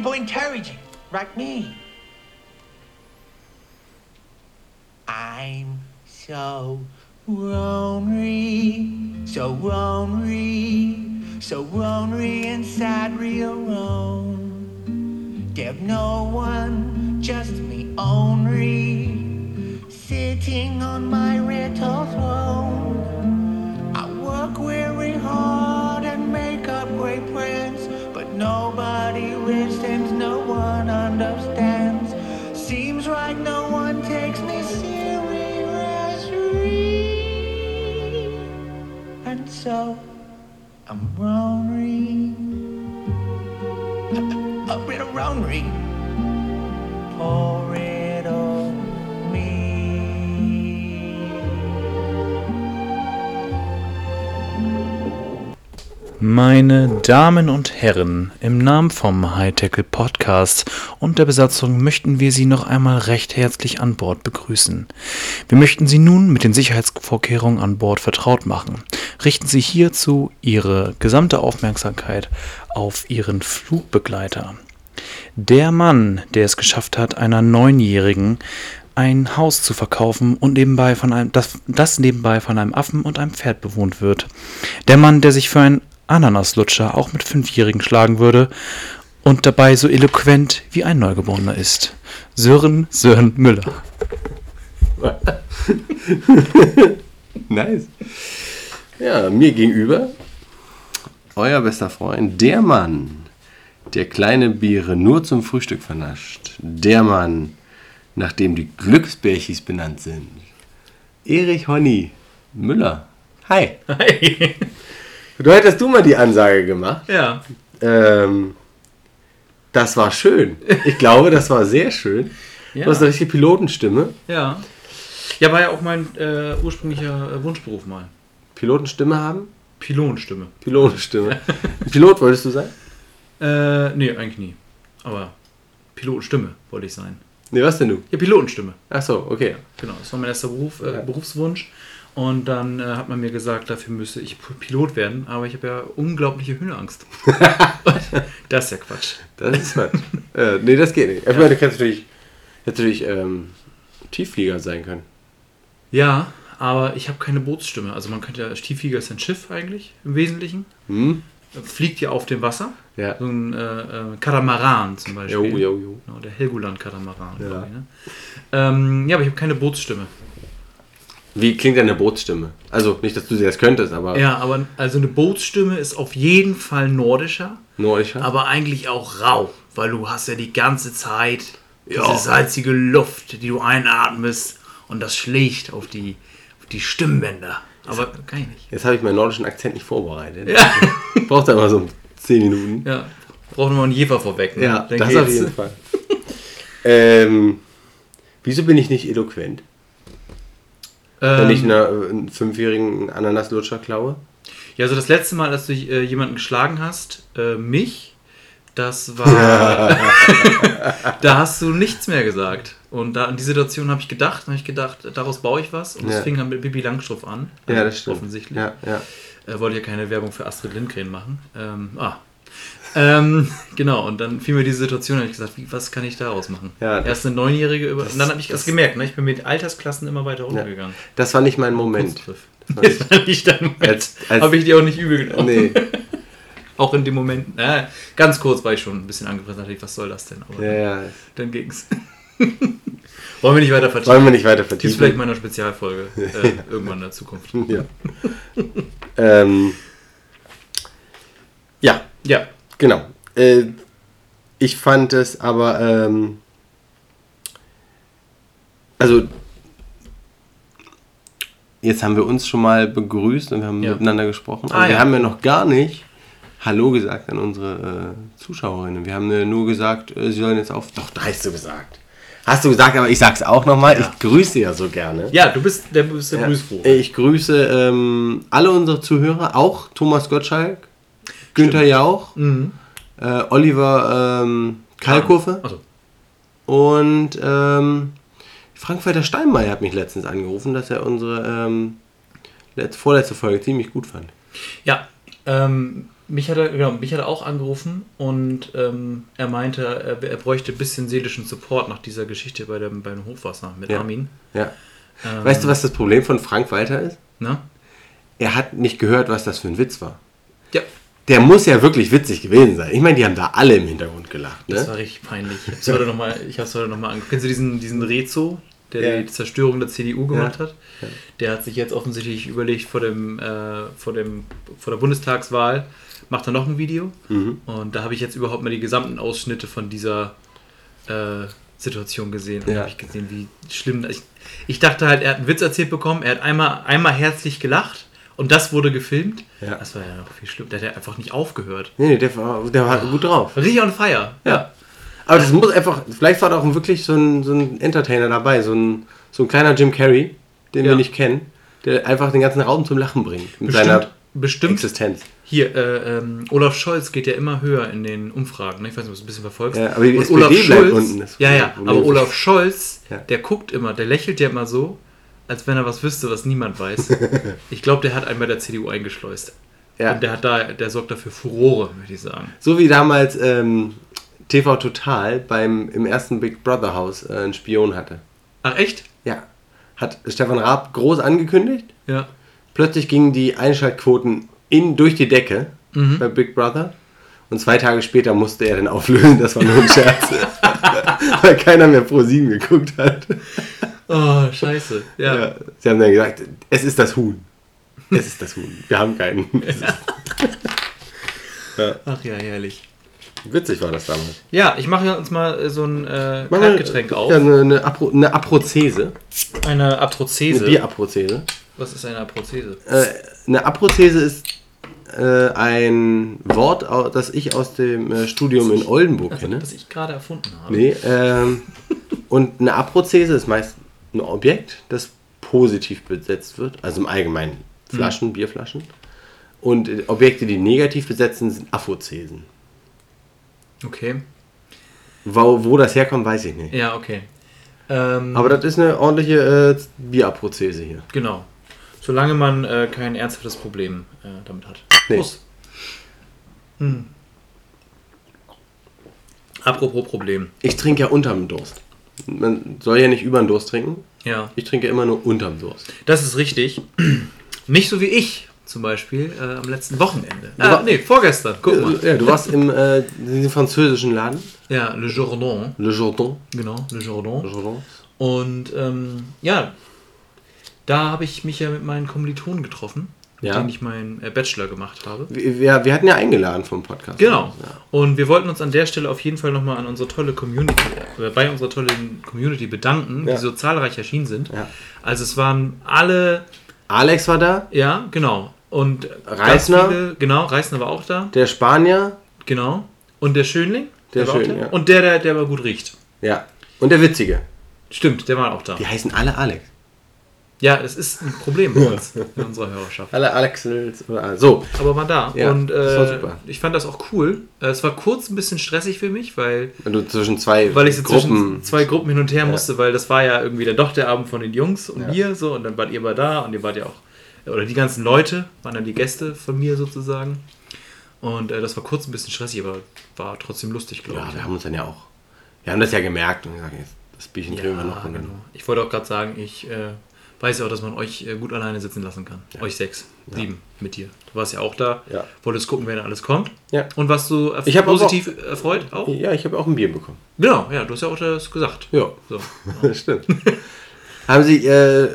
people intelligent like me? I'm so lonely, so lonely, so lonely inside real alone. There's no one, just me only, sitting on my little throne. I work very hard and make up great plans, but nobody so I'm lonely. A bit of lonely. Pour it on Meine Damen und Herren, im Namen vom High-Tackle Podcast und der Besatzung möchten wir Sie noch einmal recht herzlich an Bord begrüßen. Wir möchten Sie nun mit den Sicherheitsvorkehrungen an Bord vertraut machen. Richten Sie hierzu Ihre gesamte Aufmerksamkeit auf Ihren Flugbegleiter. Der Mann, der es geschafft hat, einer Neunjährigen ein Haus zu verkaufen und nebenbei von einem, das, das nebenbei von einem Affen und einem Pferd bewohnt wird. Der Mann, der sich für einen Ananaslutscher auch mit Fünfjährigen schlagen würde und dabei so eloquent wie ein Neugeborener ist. Sören Sören Müller. nice. Ja, mir gegenüber euer bester Freund, der Mann, der kleine Biere nur zum Frühstück vernascht. Der Mann, nach dem die Glücksbärchis benannt sind. Erich Honny Müller. Hi. Hi. Du hättest du mal die Ansage gemacht. Ja. Ähm, das war schön. Ich glaube, das war sehr schön. Ja. Du hast eine richtige Pilotenstimme. Ja. Ja, war ja auch mein äh, ursprünglicher Wunschberuf mal. Pilotenstimme haben? Pilonenstimme. Pilotenstimme. Pilot wolltest du sein? Äh, nee, eigentlich nie. Aber Pilotenstimme wollte ich sein. Nee, was denn du? Ja, Pilotenstimme. Ach so, okay. Genau, das war mein erster Beruf, äh, Ja. Berufswunsch. Und dann äh, hat man mir gesagt, dafür müsste ich Pilot werden, aber ich habe ja unglaubliche Höhenangst. das ist ja Quatsch. Das ist Quatsch. äh, nee, das geht nicht. Ich meine, du kannst natürlich, natürlich ähm, Tiefflieger sein können. Ja, aber ich habe keine Bootsstimme. Also man könnte ja, Stiefjäger ist ein Schiff eigentlich im Wesentlichen. Hm? Fliegt ja auf dem Wasser. Ja. So ein äh, äh, Katamaran zum Beispiel. Jo, jo, jo. Genau, der Helgoland-Katamaran, Ja. ich. Ne? Ähm, ja, aber ich habe keine Bootsstimme. Wie klingt deine Bootsstimme? Also, nicht, dass du sie jetzt könntest, aber Ja, aber also eine Bootsstimme ist auf jeden Fall nordischer. nordischer. aber eigentlich auch rau, weil du hast ja die ganze Zeit Ja. diese salzige Luft, die du einatmest und das schlägt auf die, die Stimmbänder. Aber kann ich nicht. Jetzt habe ich meinen nordischen Akzent nicht vorbereitet. Ja, Braucht da immer so 10 Minuten. ja. braucht nur einen Jefer vorweg. Ne? Ja, Dann das geht's. auf jeden Fall. ähm, wieso bin ich nicht eloquent? Wenn ich Ähm, einer, äh, einen fünfjährigen Ananaslutscher klaue? ja, also das letzte Mal, als du äh, jemanden geschlagen hast, äh, mich, das war. da hast du nichts mehr gesagt. Und da in die Situation habe ich gedacht, habe ich gedacht, daraus baue ich was. Und das Ja. fing dann mit Bibi Langstrumpf an. Ja, das stimmt. Offensichtlich. Ja, ja. äh, wollte ja keine Werbung für Astrid Lindgren machen. Ähm, ah. Ähm, genau, und dann fiel mir diese Situation, habe ich gesagt, wie, was kann ich daraus machen? Ja, das- Erst eine Neunjährige über. das- Und dann habe ich das, das- gemerkt, ne? ich bin mit Altersklassen immer weiter runtergegangen. Das war nicht mein Moment. Das war Das nicht, war nicht dein Moment. Habe ich dir auch nicht übel genommen. nee. Auch in dem Moment. Na, ganz kurz war ich schon ein bisschen angefressen, dachte ich, was soll das denn? Aber Ja, ja. dann ging's. Wollen wir nicht weiter vertiefen? Wollen wir nicht weiter Gibt es vielleicht vertiefen? mal eine Spezialfolge äh, irgendwann in der Zukunft. Ja. ähm, ja, Ja, genau. Äh, ich fand es aber, ähm, also, jetzt haben wir uns schon mal begrüßt und wir haben Ja. miteinander gesprochen. Aber Ah, wir ja. haben ja noch gar nicht Hallo gesagt an unsere äh, Zuschauerinnen. Wir haben äh, nur gesagt, äh, sie sollen jetzt auf. Doch, da hast du gesagt. Hast du gesagt, aber ich sag's auch nochmal. Ja. Ich grüße ja so gerne. ja du bist der, bist der Ja. Grüßfroh. Ich grüße ähm, alle unsere Zuhörer, auch Thomas Gottschalk, Günther Jauch, Mhm. äh, Oliver ähm, Kalkofe Also, und ähm, Frank-Walter Steinmeier hat mich letztens angerufen, dass er unsere ähm, letz- vorletzte Folge ziemlich gut fand. Ja, Ähm, mich hat er, genau, mich hat er auch angerufen und ähm, er meinte, er, er bräuchte ein bisschen seelischen Support nach dieser Geschichte bei dem, beim Hochwasser mit Ja. Armin. Ja. Ähm, Weißt du, was das Problem von Frank Walter ist? Ne? Er hat nicht gehört, was das für ein Witz war. Ja, Der muss ja wirklich witzig gewesen sein. Ich meine, die haben da alle im Hintergrund gelacht. das Ne? war richtig peinlich. Ich hab's heute nochmal noch mal angeguckt. Kennst du diesen, diesen Rezo, der Ja. die Zerstörung der CDU gemacht Ja. hat? Der hat sich jetzt offensichtlich überlegt, vor, dem, äh, vor, dem, vor der Bundestagswahl macht er noch ein Video. Mhm. Und da habe ich jetzt überhaupt mal die gesamten Ausschnitte von dieser äh, Situation gesehen. Und Ja. habe ich gesehen, wie schlimm. Ich, ich dachte halt, er hat einen Witz erzählt bekommen, er hat einmal, einmal herzlich gelacht und das wurde gefilmt. Ja. Das war ja noch viel schlimmer. Der hat ja einfach nicht aufgehört. Nee, nee, der war, der war gut drauf. Richtig on fire. Ja. Aber das muss einfach, vielleicht war da auch wirklich so ein, so ein Entertainer dabei, so ein, so ein kleiner Jim Carrey, den Ja. wir nicht kennen, der einfach den ganzen Raum zum Lachen bringt. Mit Bestimmt, seiner bestimmt Existenz. Hier, äh, ähm, Olaf Scholz geht ja immer höher in den Umfragen. Ne? Ich weiß nicht, ob du es ein bisschen verfolgst. Ja, aber die SPD Olaf bleibt Scholz, unten, ja, ja, aber Olaf Scholz, Ja. der guckt immer, der lächelt ja immer so, als wenn er was wüsste, was niemand weiß. ich glaube, der hat einen bei der CDU eingeschleust. Ja. Und der hat da, der sorgt dafür Furore, würde ich sagen. So wie damals ähm, TV Total beim, im ersten Big Brother Haus äh, einen Spion hatte. Ach echt? Ja. Hat Stefan Raab groß angekündigt. Ja. Plötzlich gingen die Einschaltquoten in, durch die Decke Mhm. bei Big Brother. Und zwei Tage später musste er dann auflösen, das war nur ein Scherz. Weil keiner mehr Pro 7 geguckt hat. Oh, scheiße. Ja. Ja. Sie haben dann gesagt, es ist das Huhn. Es ist das Huhn. Wir haben keinen. Ach ja, herrlich. Witzig war das damals. Ja, ich mache uns mal äh, so ein äh, Kaltgetränk auf. Ja, eine, eine, Apro, eine Aprozese. Eine Eine Abrozese. Bieraprozese. Was ist eine Abrozese? Äh, eine Abrozese ist äh, ein Wort, das ich aus dem äh, Studium in Oldenburg Also, kenne. was ich gerade erfunden habe. Nee, ähm, und eine Abrozese ist meist ein Objekt, das positiv besetzt wird, also im Allgemeinen Flaschen, Bierflaschen. Und äh, Objekte, die negativ besetzt sind, sind Aphozesen. Okay. Wo, wo das herkommt, weiß ich nicht. Ja, okay. Ähm, Aber das ist eine ordentliche äh, Bieraprozese hier. genau. Solange man äh, kein ernsthaftes Problem äh, damit hat. Nee. Prost. Hm. Apropos Problem. Ich trinke ja unterm Durst. Man soll ja nicht über den Durst trinken. Ja, Ich trinke immer nur unterm Durst. das ist richtig. Nicht so wie ich zum Beispiel äh, am letzten Wochenende. war- Ah, nee, vorgestern. Guck mal. Ja, du warst im äh, diesem französischen Laden, Ja, Le Jourdan. Le Jourdan. Genau, Le Jourdan. Le Jourdan. Und ähm, ja, da habe ich mich ja mit meinen Kommilitonen getroffen, mit Ja. denen ich meinen äh, Bachelor gemacht habe. Wir, wir, hatten ja eingeladen vom Podcast. Genau. Ja. Und wir wollten uns an der Stelle auf jeden Fall nochmal an unsere tolle Community, äh, bei unserer tollen Community bedanken, Ja. die so zahlreich erschienen sind. Also es waren alle, Alex war da, ja, genau. Und Reisner. Viele, genau, Reisner war auch da, der Spanier, genau. Und der Schönling. Der auch Schönling, ja. Und der, der, der aber gut riecht. ja. Und der Witzige. Stimmt, der war auch da. Die heißen alle Alex. Ja, es ist ein Problem bei uns in unserer Hörerschaft. Alle Alexels oder so. aber war da. Ja, und das war äh, super. ich fand das auch cool. Äh, Es war kurz ein bisschen stressig für mich, weil, Wenn du zwischen zwei weil ich so Gruppen. zwischen zwei Gruppen hin und her musste, weil das war ja irgendwie dann doch der Abend von den Jungs und Ja. mir so und dann wart ihr mal da und ihr wart ja auch, oder die ganzen Leute waren dann die Gäste von mir sozusagen. Und äh, das war kurz ein bisschen stressig, aber war trotzdem lustig, glaube ja, ich. wir haben uns dann ja auch. Wir haben das ja gemerkt und gesagt, jetzt, das Bierchen Ja, trinken wir noch. Genau. Ich wollte auch gerade sagen, ich äh, weiß ja auch, dass man euch äh, gut alleine sitzen lassen kann. Euch sechs, sieben mit dir. Du warst ja auch da, Ja. wolltest gucken, wer da alles kommt. Ja. Und warst du Ich positiv erfreut auch? Ja, ich habe auch ein Bier bekommen. Genau, ja, du hast ja auch das gesagt. Ja, So. stimmt. haben Sie, äh,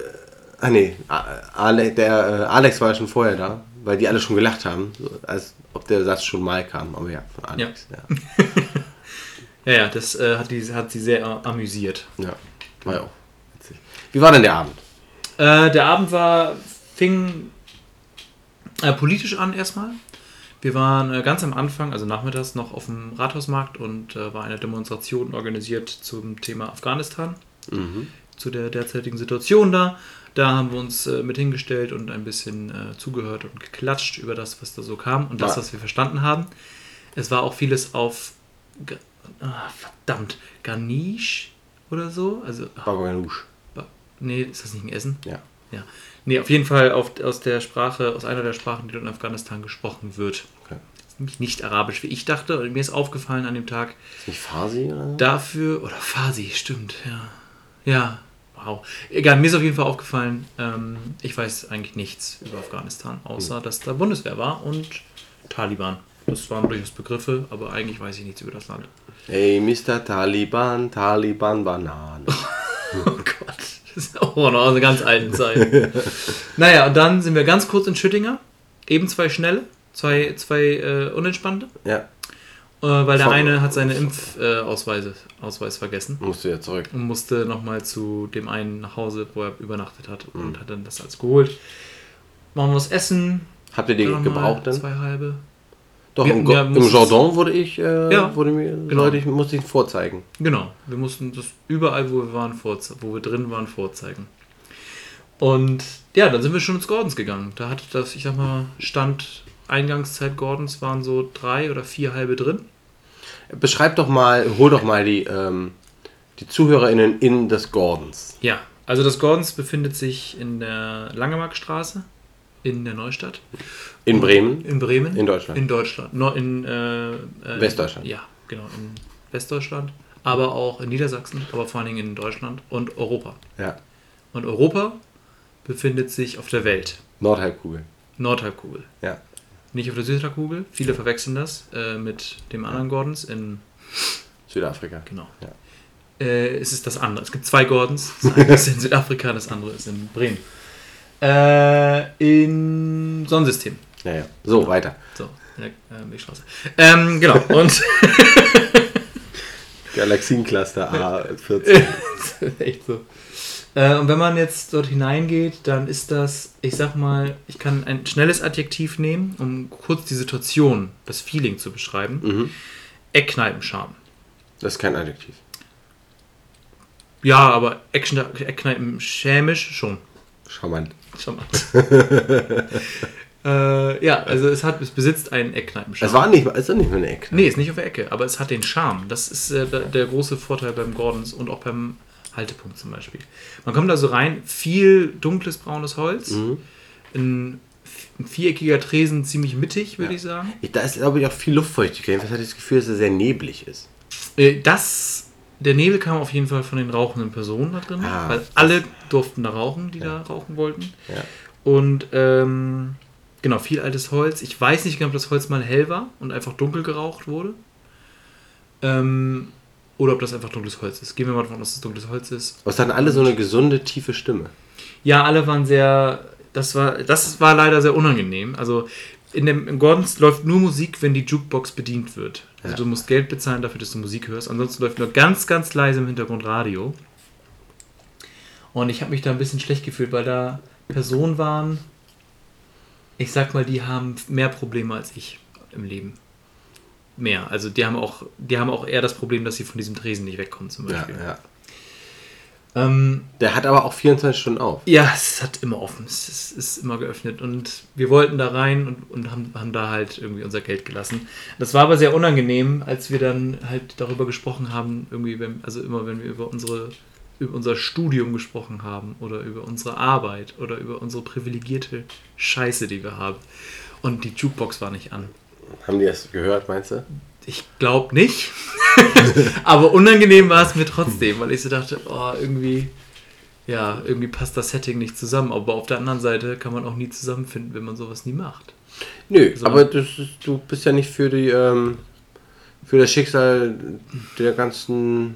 ah nee, Ale, der äh, Alex war ja schon vorher da, weil die alle schon gelacht haben, so, als ob der Satz schon mal kam. Aber ja, von Alex. Ja, Ja, ja, das äh, hat, die, hat sie sehr äh, amüsiert. ja. war ja auch witzig. Wie war denn der Abend? Äh, der Abend war, fing äh, politisch an erstmal. Wir waren äh, ganz am Anfang, also nachmittags, noch auf dem Rathausmarkt und äh, war eine Demonstration organisiert zum Thema Afghanistan, zu der derzeitigen Situation da. Da haben wir uns äh, mit hingestellt und ein bisschen äh, zugehört und geklatscht über das, was da so kam und das, War- was wir verstanden haben. Es war auch vieles auf, ah, verdammt, Garnisch oder so. Also, Baba Ganoush. Nee, ist das nicht ein Essen? Ja. Ja. Nee, auf jeden Fall auf, aus der Sprache, aus einer der Sprachen, die dort in Afghanistan gesprochen wird. Okay. Nämlich nicht arabisch, wie ich dachte. Und mir ist aufgefallen an dem Tag, Ist nicht Farsi oder dafür, oder Farsi, stimmt, ja. Ja, wow. Egal, mir ist auf jeden Fall aufgefallen, ähm, ich weiß eigentlich nichts über Afghanistan, außer dass da Bundeswehr war und Taliban. Das waren durchaus Begriffe, aber eigentlich weiß ich nichts über das Land. Hey, Mr. Taliban, Taliban Banane. Oh Gott, das ist auch noch aus einer ganz alten Zeit. naja, und dann sind wir ganz kurz in Schüttinger. Eben zwei schnelle, zwei, zwei äh, unentspannte. Ja, Äh, weil der eine hat seine Impfausweise äh, Ausweis vergessen musst du ja zurück. und musste nochmal zu dem einen nach Hause, wo er übernachtet hat und hat dann das alles geholt. Machen wir was essen. Habt ihr die gebraucht dann? Zwei halbe. Doch, Wir- im, ja, im Jardin wurde ich, äh, Ja, wurde mir, genau. Leute, ich musste ich vorzeigen. Genau, wir mussten das überall, wo wir waren, wo wir drin waren, vorzeigen. Und ja, dann sind wir schon ins Gordons gegangen. Da hatte das, ich sag mal, Stand Eingangszeit Gordons waren so drei oder vier halbe drin. Beschreib doch mal, hol doch mal die, ähm, die ZuhörerInnen in des Gordons. Ja, also das Gordons befindet sich in der Langemarkstraße in der Neustadt. In Bremen. In Bremen. In Deutschland. In Deutschland. No, in äh, äh, Westdeutschland. Ja, genau, in Westdeutschland. Aber auch in Niedersachsen, aber vor allen Dingen in Deutschland und Europa. Ja. Und Europa befindet sich auf der Welt. Nordhalbkugel. Nordhalbkugel. Ja. Nicht auf der Südhalbkugel. Viele verwechseln das äh, mit dem anderen Gordons in. Südafrika. Genau. Ja. Äh, es ist das andere. Es gibt zwei Gordons. Das eine ist in Südafrika, das andere ist in Bremen. Äh, in Sonnensystem. Ja, ja. So, weiter. So, in der äh, Milchstraße. Ähm, genau. Und Galaxiencluster A14. Das ist echt so. Äh, und wenn man jetzt dort hineingeht, dann ist das, ich sag mal, ich kann ein schnelles Adjektiv nehmen, um kurz die Situation, das Feeling zu beschreiben. mhm. Eckkneipenscharme. Das ist kein Adjektiv. Ja, aber Eckkneipen schämisch schon. Charmant. Mal. äh, ja, also es hat, es besitzt einen Eckkneipenscharme. Es war nicht, ist doch nicht mehr eine Ecke. Nee, ist nicht auf der Ecke, aber es hat den Charme. Das ist äh, der, der große Vorteil beim Gordons und auch beim Haltepunkt zum Beispiel. Man kommt also rein, viel dunkles braunes Holz, Mhm. ein, ein viereckiger Tresen ziemlich mittig, würde Ja. ich sagen. Ich, da ist, glaube ich, auch viel Luftfeuchtigkeit. Jedenfalls hatte ich das Gefühl, dass es sehr neblig ist. Äh, das, der Nebel kam auf jeden Fall von den rauchenden Personen da drin, Ah, weil alle durften da rauchen, die da rauchen wollten. Ja. Und ähm, genau, viel altes Holz. Ich weiß nicht genau, ob das Holz mal hell war und einfach dunkel geraucht wurde. Ähm, oder ob das einfach dunkles Holz ist. Gehen wir mal davon aus, dass es dunkles Holz ist. Aber es hatten alle so eine gesunde, tiefe Stimme. Ja, alle waren sehr. Das war, das war leider sehr unangenehm. Also in dem Gordons läuft nur Musik, wenn die Jukebox bedient wird. Also Ja. du musst Geld bezahlen dafür, dass du Musik hörst. Ansonsten läuft nur ganz, ganz leise im Hintergrund Radio. Und ich habe mich da ein bisschen schlecht gefühlt, weil da Personen waren, ich sag mal, die haben mehr Probleme als ich im Leben. Mehr. Also die haben auch, die haben auch eher das Problem, dass sie von diesem Tresen nicht wegkommen zum Ja, Beispiel. ja. Ähm, Der hat aber auch 24 Stunden auf. ja, es hat immer offen, es ist, ist immer geöffnet und wir wollten da rein und, und haben, haben da halt irgendwie unser Geld gelassen. Das war aber sehr unangenehm, als wir dann halt darüber gesprochen haben, irgendwie, wenn, also immer wenn wir über unsere über unser Studium gesprochen haben oder über unsere Arbeit oder über unsere privilegierte Scheiße, die wir haben. Und die Jukebox war nicht an. Haben die das gehört, meinst du? Ich glaube nicht. Aber unangenehm war es mir trotzdem, weil ich so dachte, oh, irgendwie, ja, irgendwie passt das Setting nicht zusammen. Aber auf der anderen Seite kann man auch nie zusammenfinden, wenn man sowas nie macht. Nö, So. aber das ist, du bist ja nicht für die ähm, für das Schicksal der ganzen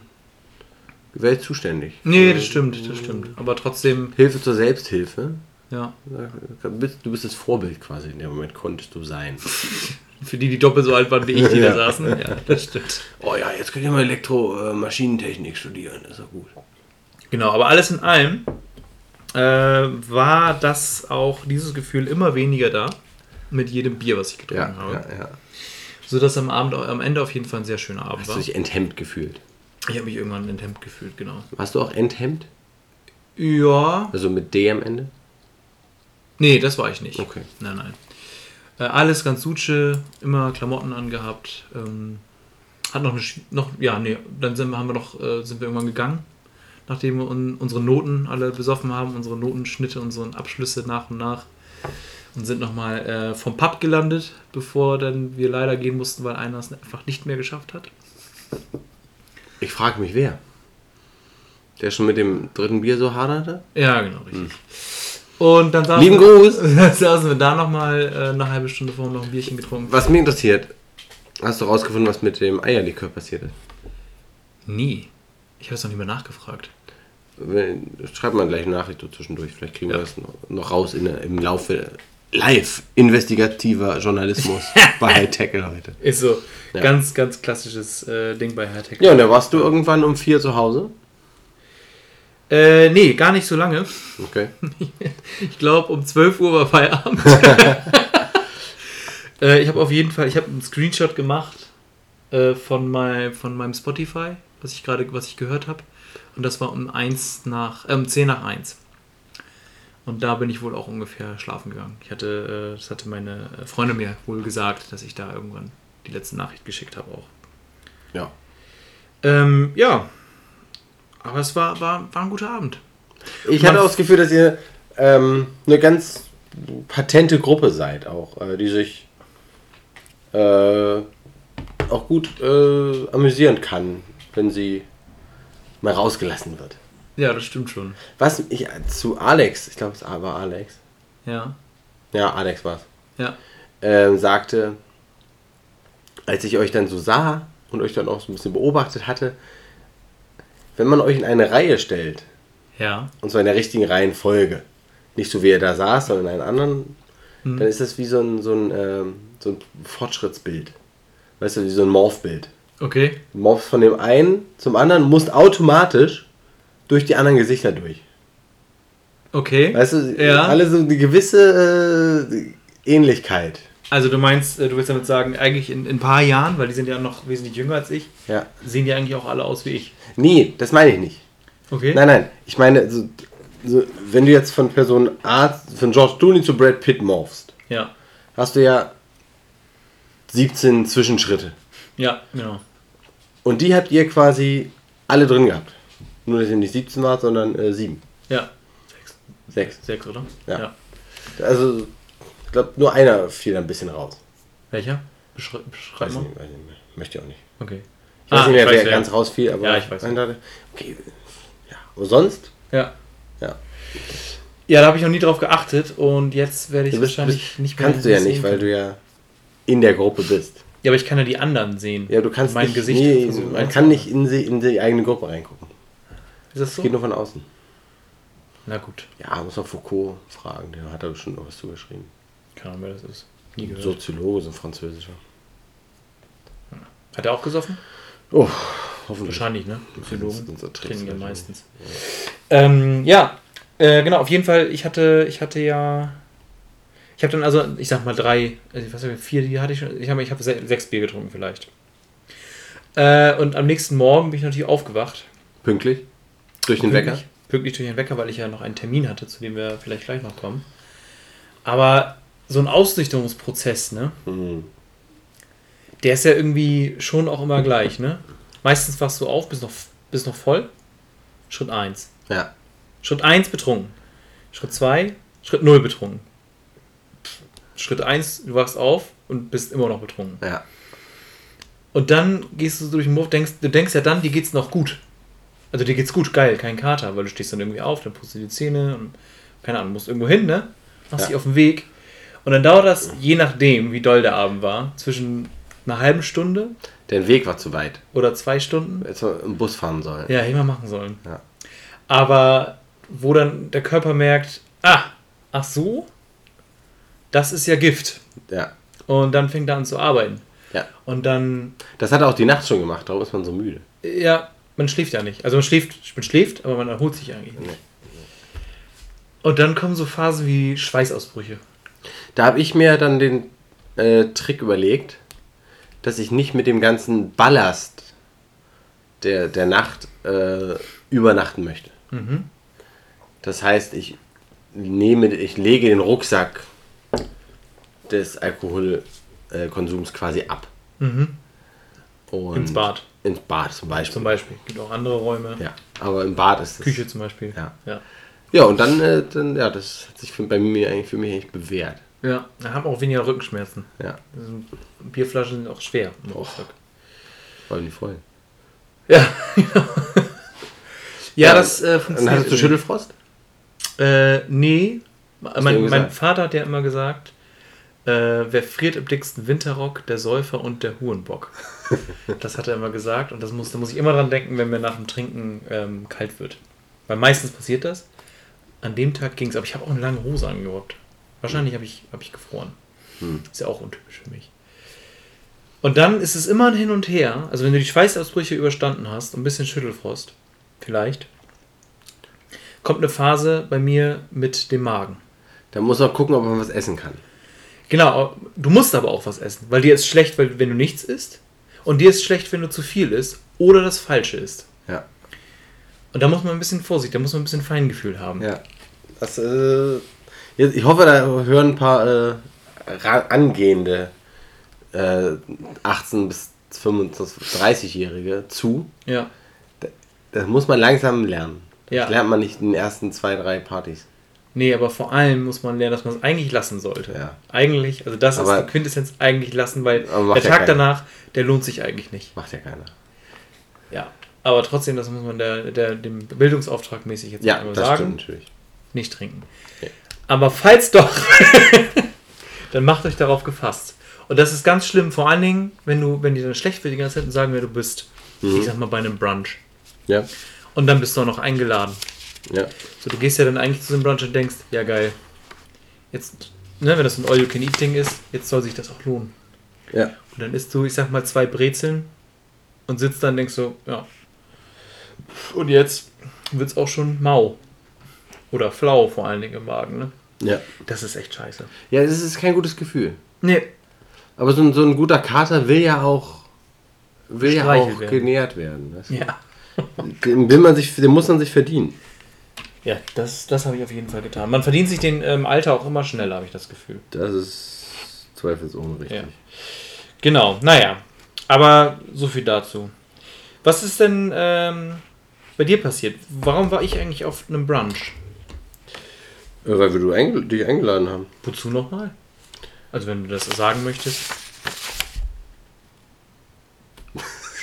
Welt zuständig. Nee, das stimmt, das stimmt. Aber trotzdem, Hilfe zur Selbsthilfe. ja, Du bist, du bist das Vorbild quasi in dem Moment, konntest du sein. für die, die doppelt so alt waren wie ich, die da saßen. Ja, das stimmt. Oh ja, jetzt könnt ihr mal Elektromaschinentechnik studieren, das ist doch gut. Genau, aber alles in allem äh, war das auch, dieses Gefühl immer weniger da. Mit jedem Bier, was ich getrunken Ja, habe. ja, ja. Sodass am Abend, am Ende auf jeden Fall ein sehr schöner Abend Hast war. du dich enthemmt gefühlt? Ich habe mich irgendwann enthemmt gefühlt, genau. Hast du auch enthemmt? Ja. Also mit D am Ende? Nee, das war ich nicht. Okay. Nein, nein. Äh, alles ganz Suche, immer Klamotten angehabt. Ähm, hat noch eine, Sch- noch, ja, nee, dann sind, haben wir noch, äh, sind wir irgendwann gegangen. nachdem wir un unsere Noten alle besoffen haben, unsere Notenschnitte, unsere Abschlüsse nach und nach. Und sind nochmal äh, vom Pub gelandet, bevor dann wir leider gehen mussten, weil einer es einfach nicht mehr geschafft hat. Ich frage mich, wer? Der schon mit dem dritten Bier so haderte? Ja, genau, richtig. Und dann saßen, Lieben Gruß! saßen wir da nochmal äh, eine halbe Stunde vorher noch ein Bierchen getrunken. Was mich interessiert, hast du rausgefunden, was mit dem Eierlikör passiert ist? Nie. Ich habe das noch nicht mehr nachgefragt. Wenn- Schreib mal gleich eine Nachricht zwischendurch. Vielleicht kriegen wir Ja. das noch, noch raus in, im Laufe. Live investigativer Journalismus bei High Tackle heute. Ist so. Ja. Ganz, ganz klassisches äh, Ding bei Hightech. Ja, und da warst du irgendwann um vier zu Hause. Äh, nee, gar nicht so lange. Okay. Ich glaube, um 12 Uhr war Feierabend. äh, ich habe auf jeden Fall, ich habe einen Screenshot gemacht äh, von, mein, von meinem Spotify, was ich gerade, was ich gehört habe. Und das war um 1 nach, äh, um 10 nach 1. Und da bin ich wohl auch ungefähr schlafen gegangen. Ich hatte, äh, das hatte meine Freundin mir wohl gesagt, dass ich da irgendwann die letzte Nachricht geschickt habe auch. Ja. Ähm, ja. Aber es war, war, war ein guter Abend. Ich hatte auch das Gefühl, dass ihr ähm, eine ganz patente Gruppe seid, auch, äh, die sich äh, auch gut äh, amüsieren kann, wenn sie mal rausgelassen wird. Ja, das stimmt schon. Was ich zu Alex, ich glaube, es war Alex, Ja. ja, Alex war es, Ja. ähm, sagte, als ich euch dann so sah und euch dann auch so ein bisschen beobachtet hatte, wenn man euch in eine Reihe stellt, Ja. und zwar in der richtigen Reihenfolge, nicht so wie er da saß, sondern in einer anderen, dann ist das wie so ein, so ein, ähm, so ein Fortschrittsbild. Weißt du, wie so ein Morphbild. Okay. Du morphst von dem einen zum anderen, musst automatisch durch die anderen Gesichter durch. Okay. Weißt du, Ja. alle so eine gewisse äh, Ähnlichkeit. Also du meinst, äh, du willst damit sagen, eigentlich in, in ein paar Jahren, weil die sind ja noch wesentlich jünger als ich, Ja. sehen die eigentlich auch alle aus wie ich. Nee, das meine ich nicht. Okay. Nein, nein. Ich meine, so, so, wenn du jetzt von Person A, von George Clooney zu Brad Pitt morphst, Ja. hast du ja 17 Zwischenschritte. Ja, genau. Und die habt ihr quasi alle drin gehabt. Nur, dass ihr nicht 17 wart, sondern äh, 7. Ja. Sechs. 6. Sechs, oder? Ja. Also, ich glaube, nur einer fiel da ein bisschen raus. Welcher? Beschrei beschreib Weiß mal. nicht, weiß nicht. Möchte ich auch nicht. Okay. Ich weiß Ah, nicht mehr, wer ganz rausfiel, aber Ja, ich weiß. dachte, okay. Ja. Und sonst? Ja. Ja. Ja, da habe ich noch nie drauf geachtet und jetzt werde ich Du bist, wahrscheinlich bist, nicht mehr. kannst du ja nicht, weil du ja in der Gruppe bist. Ja, aber ich kann ja die anderen sehen. Ja, du kannst mein nicht, Gesicht. nee, man kann nicht in die, in die eigene Gruppe reingucken. Ist das so? geht nur von außen. Na gut. Ja, muss man Foucault fragen, der hat da bestimmt noch was zugeschrieben. Keine Ahnung, wer das ist. Nie gehört. Soziologe, so ein französischer. Hat er auch gesoffen? Oh, hoffentlich. Wahrscheinlich, ne? Unser trinken ja meistens. Ähm, ja, äh, genau, auf jeden Fall, ich hatte, ich hatte ja. Ich habe dann also, ich sag mal drei, also was hab ich, vier, die hatte ich schon. Ich habe ich hab se sechs Bier getrunken vielleicht. Äh, und am nächsten Morgen bin ich natürlich aufgewacht. Pünktlich? Durch den Wecker? Pünktlich, pünktlich durch den Wecker, weil ich ja noch einen Termin hatte, zu dem wir vielleicht gleich noch kommen. Aber so ein Ausrichtungsprozess, ne? Hm. Der ist ja irgendwie schon auch immer gleich, ne? Meistens wachst du auf, bist noch, bist noch voll. Schritt 1. Ja. Schritt 1 betrunken. Schritt 2, Schritt 0 betrunken. Schritt 1, du wachst auf und bist immer noch betrunken. Ja. Und dann gehst du durch den Murf, denkst, du denkst ja dann, dir geht's noch gut. Also dir geht's gut, geil, kein Kater, weil du stehst dann irgendwie auf, dann putzt du die Zähne und keine Ahnung, musst irgendwo hin, ne? Machst Ja. dich auf den Weg. Und dann dauert das, je nachdem, wie doll der Abend war, zwischen einer halben Stunde Der Weg war zu weit. oder zwei Stunden. Jetzt im Bus fahren sollen. Ja, hätte man machen sollen. Ja. Aber wo dann der Körper merkt, ah, ach so, das ist ja Gift. ja. Und dann fängt er an zu arbeiten. Ja. Und dann, Das hat er auch die Nacht schon gemacht, darum ist man so müde. ja, man schläft ja nicht. Also man schläft, man schläft, aber man erholt sich eigentlich nicht. Nee. Und dann kommen so Phasen wie Schweißausbrüche. Da habe ich mir dann den äh, Trick überlegt, dass ich nicht mit dem ganzen Ballast der, der Nacht äh, übernachten möchte. Mhm. Das heißt, ich nehme, ich lege den Rucksack des Alkoholkonsums quasi ab. Mhm. Ins Bad. ins Bad zum Beispiel. Zum Beispiel. Gibt auch andere Räume. Ja, aber im Bad ist es. Küche zum Beispiel. Ja. Ja. Ja, und dann, äh, dann ja, das hat sich für, bei mir eigentlich für mich eigentlich bewährt. Ja. Da haben auch weniger Rückenschmerzen. Ja, Also Bierflaschen sind auch schwer im Rucksack. vor allem die voll. Ja, ja, das äh, Dann funktioniert. hattest du. Schüttelfrost? Äh, nee. Mein, mein? Vater hat ja immer gesagt, äh, wer friert im dicksten Winterrock, der Säufer und der Hurenbock. das hat er immer gesagt und das muss, da muss ich immer dran denken, wenn mir nach dem Trinken ähm, kalt wird. Weil meistens passiert das. An dem Tag ging es, aber ich habe auch eine lange Hose angehabt. Wahrscheinlich habe ich, hab ich gefroren. Hm. Ist ja auch untypisch für mich. Und dann ist es immer ein Hin und Her. Also wenn du die Schweißausbrüche überstanden hast, und ein bisschen Schüttelfrost, vielleicht, kommt eine Phase bei mir mit dem Magen. Da muss man gucken, ob man was essen kann. Genau, du musst aber auch was essen, weil dir ist schlecht, weil, wenn du nichts isst. Und dir ist schlecht, wenn du zu viel isst oder das Falsche isst. Ja. Und da muss man ein bisschen Vorsicht, da muss man ein bisschen Feingefühl haben. Ja. Das, äh, ich hoffe, da hören ein paar äh, angehende äh, 18 bis 25, 30-Jährige zu. Ja. Das muss man langsam lernen. Das Ja. lernt man nicht in den ersten zwei, drei Partys. Nee, aber vor allem muss man lernen, dass man es eigentlich lassen sollte. Ja. Eigentlich, also das Aber- ist die Quintessenz eigentlich lassen, weil der ja Tag keiner. danach, der lohnt sich eigentlich nicht. Macht ja keiner. Ja. Aber trotzdem, das muss man der, der, dem Bildungsauftrag mäßig jetzt Ja, einmal das sagen. stimmt natürlich. Nicht trinken. Aber falls doch, dann macht euch darauf gefasst. Und das ist ganz schlimm, vor allen Dingen, wenn du, wenn dir dann schlecht wird die ganze Zeit und sagen wir, du bist, Mhm. ich sag mal, bei einem Brunch. Ja. Und dann bist du auch noch eingeladen. Ja. So, du gehst ja dann eigentlich zu dem Brunch und denkst, ja geil, jetzt, ne, wenn das ein All-You-Can-Eat-Ding ist, jetzt soll sich das auch lohnen. Ja. Und dann isst du, ich sag mal, zwei Brezeln und sitzt dann und denkst so, ja. Und jetzt wird's auch schon mau. Oder flau vor allen Dingen im Magen, ne? Ja. Das ist echt scheiße. Ja, das ist kein gutes Gefühl. Nee. Aber so ein, so ein guter Kater will ja auch will ja auch werden. genährt werden. Das, Ja. den, will man sich, den muss man sich verdienen. Ja, das, das habe ich auf jeden Fall getan. Man verdient sich den ähm, Alter auch immer schneller, habe ich das Gefühl. Das ist zweifelsohne richtig. Ja. Genau, naja. Aber so viel dazu. Was ist denn ähm, bei dir passiert? Warum war ich eigentlich auf einem Brunch? Weil wir du eingel dich eingeladen haben. Wozu nochmal? Also wenn du das sagen möchtest.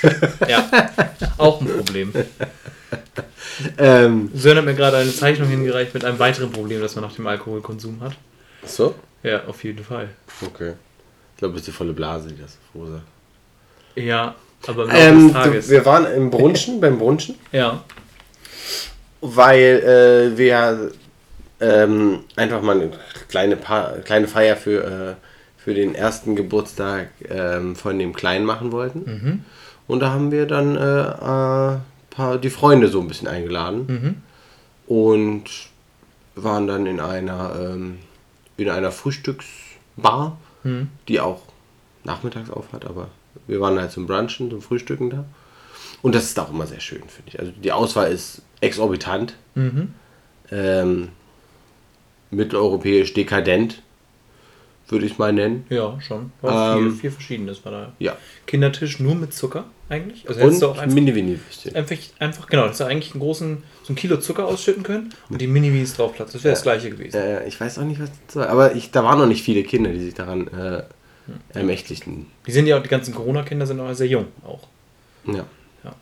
ja, auch ein Problem. Ähm, Sören hat mir gerade eine Zeichnung hingereicht mit einem weiteren Problem, das man nach dem Alkoholkonsum hat. so? Ja, auf jeden Fall. Okay. Ich glaube, das ist die volle Blase, die das verursacht. Ja, aber im Laufe Ähm, des Tages. wir waren im Brunchen, beim Brunchen, ja. weil äh, wir ähm, einfach mal eine kleine, pa kleine Feier für, äh, für den ersten Geburtstag ähm, von dem Kleinen machen wollten. Mhm. Und da haben wir dann äh, äh, paar, die Freunde so ein bisschen eingeladen. Mhm. Und waren dann in einer, ähm, in einer Frühstücksbar, Mhm. die auch nachmittags auf hat, aber wir waren halt zum Brunchen, zum Frühstücken da. Und das ist auch immer sehr schön, finde ich. Also die Auswahl ist exorbitant, Mhm. ähm, mitteleuropäisch dekadent, würde ich mal nennen. Ja, schon. War Ähm, viel, viel Verschiedenes war da. Ja. Kindertisch nur mit Zucker eigentlich. Also Und auch einfach, Mini-Winnie-Würstchen. einfach, einfach, genau, dass du eigentlich einen großen, so ein Kilo Zucker ausschütten können und die Mini-Wies draufplatzt. Das wäre das gleiche gewesen. Äh, ich weiß auch nicht, was das soll. Aber ich, da waren noch nicht viele Kinder, die sich daran äh, ermächtigten. Die sind ja auch, die ganzen Corona-Kinder sind auch sehr jung auch. Ja. Ja.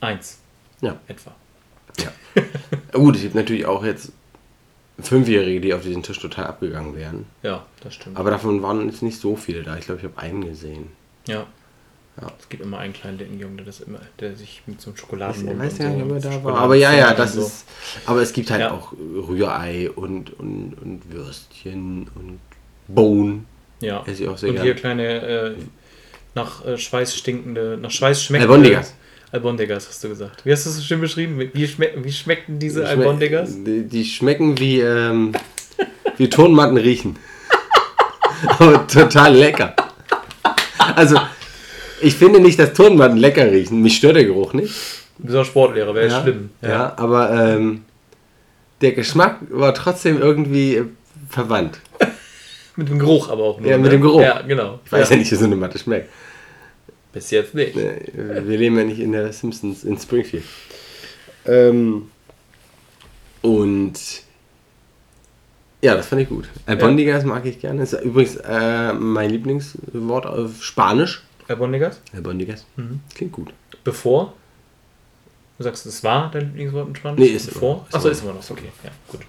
Eins Ja. etwa. ja. Gut, es gibt natürlich auch jetzt Fünfjährige, die auf diesen Tisch total abgegangen wären. Ja, das stimmt. Aber davon waren jetzt nicht so viele da. Ich glaube, ich habe einen gesehen. ja. Ja. Es gibt immer einen kleinen dicken Jungen, der das immer, der sich mit so einem Ich Schokoladenmund weiß gar nicht, ob er da war. Schokoladen- Aber ja, ja, das so. ist. Aber es gibt halt Ja. auch Rührei und, und, und Würstchen und Bone. Ja. Esse ich auch sehr und gerne. hier kleine äh, nach äh, Schweiß stinkende, nach Schweiß schmeckende Albondigas. Albondigas hast du gesagt. Wie hast du es so schön beschrieben? Wie, schmeck, wie schmeckten diese Die schme- Albondigas? Die, die schmecken wie, ähm, wie Tonmatten riechen. Aber total lecker. Also, ich finde nicht, dass Tonmatten lecker riechen. Mich stört der Geruch nicht. Du bist auch Sportlehrer, wäre ja, schlimm. Ja, aber ähm, der Geschmack war trotzdem irgendwie äh, verwandt. Mit dem Geruch aber auch nur. Ja, mit ne? dem Geruch. Ja, genau. Ich weiß ja. ja nicht, wie so eine Matte schmeckt. Bis jetzt nicht. Äh, Wir leben ja nicht in der Simpsons in Springfield. Ähm, und ja, das fand ich gut. Albondigas mag ich gerne. Ist übrigens äh, mein Lieblingswort auf Spanisch. Herr Bondigas? Albondigas. Mhm. Klingt gut. Bevor? Du sagst, es war dein Lieblingswort in Spanisch? Nee, ist Bevor? Achso, ist immer noch. Okay, ja, gut.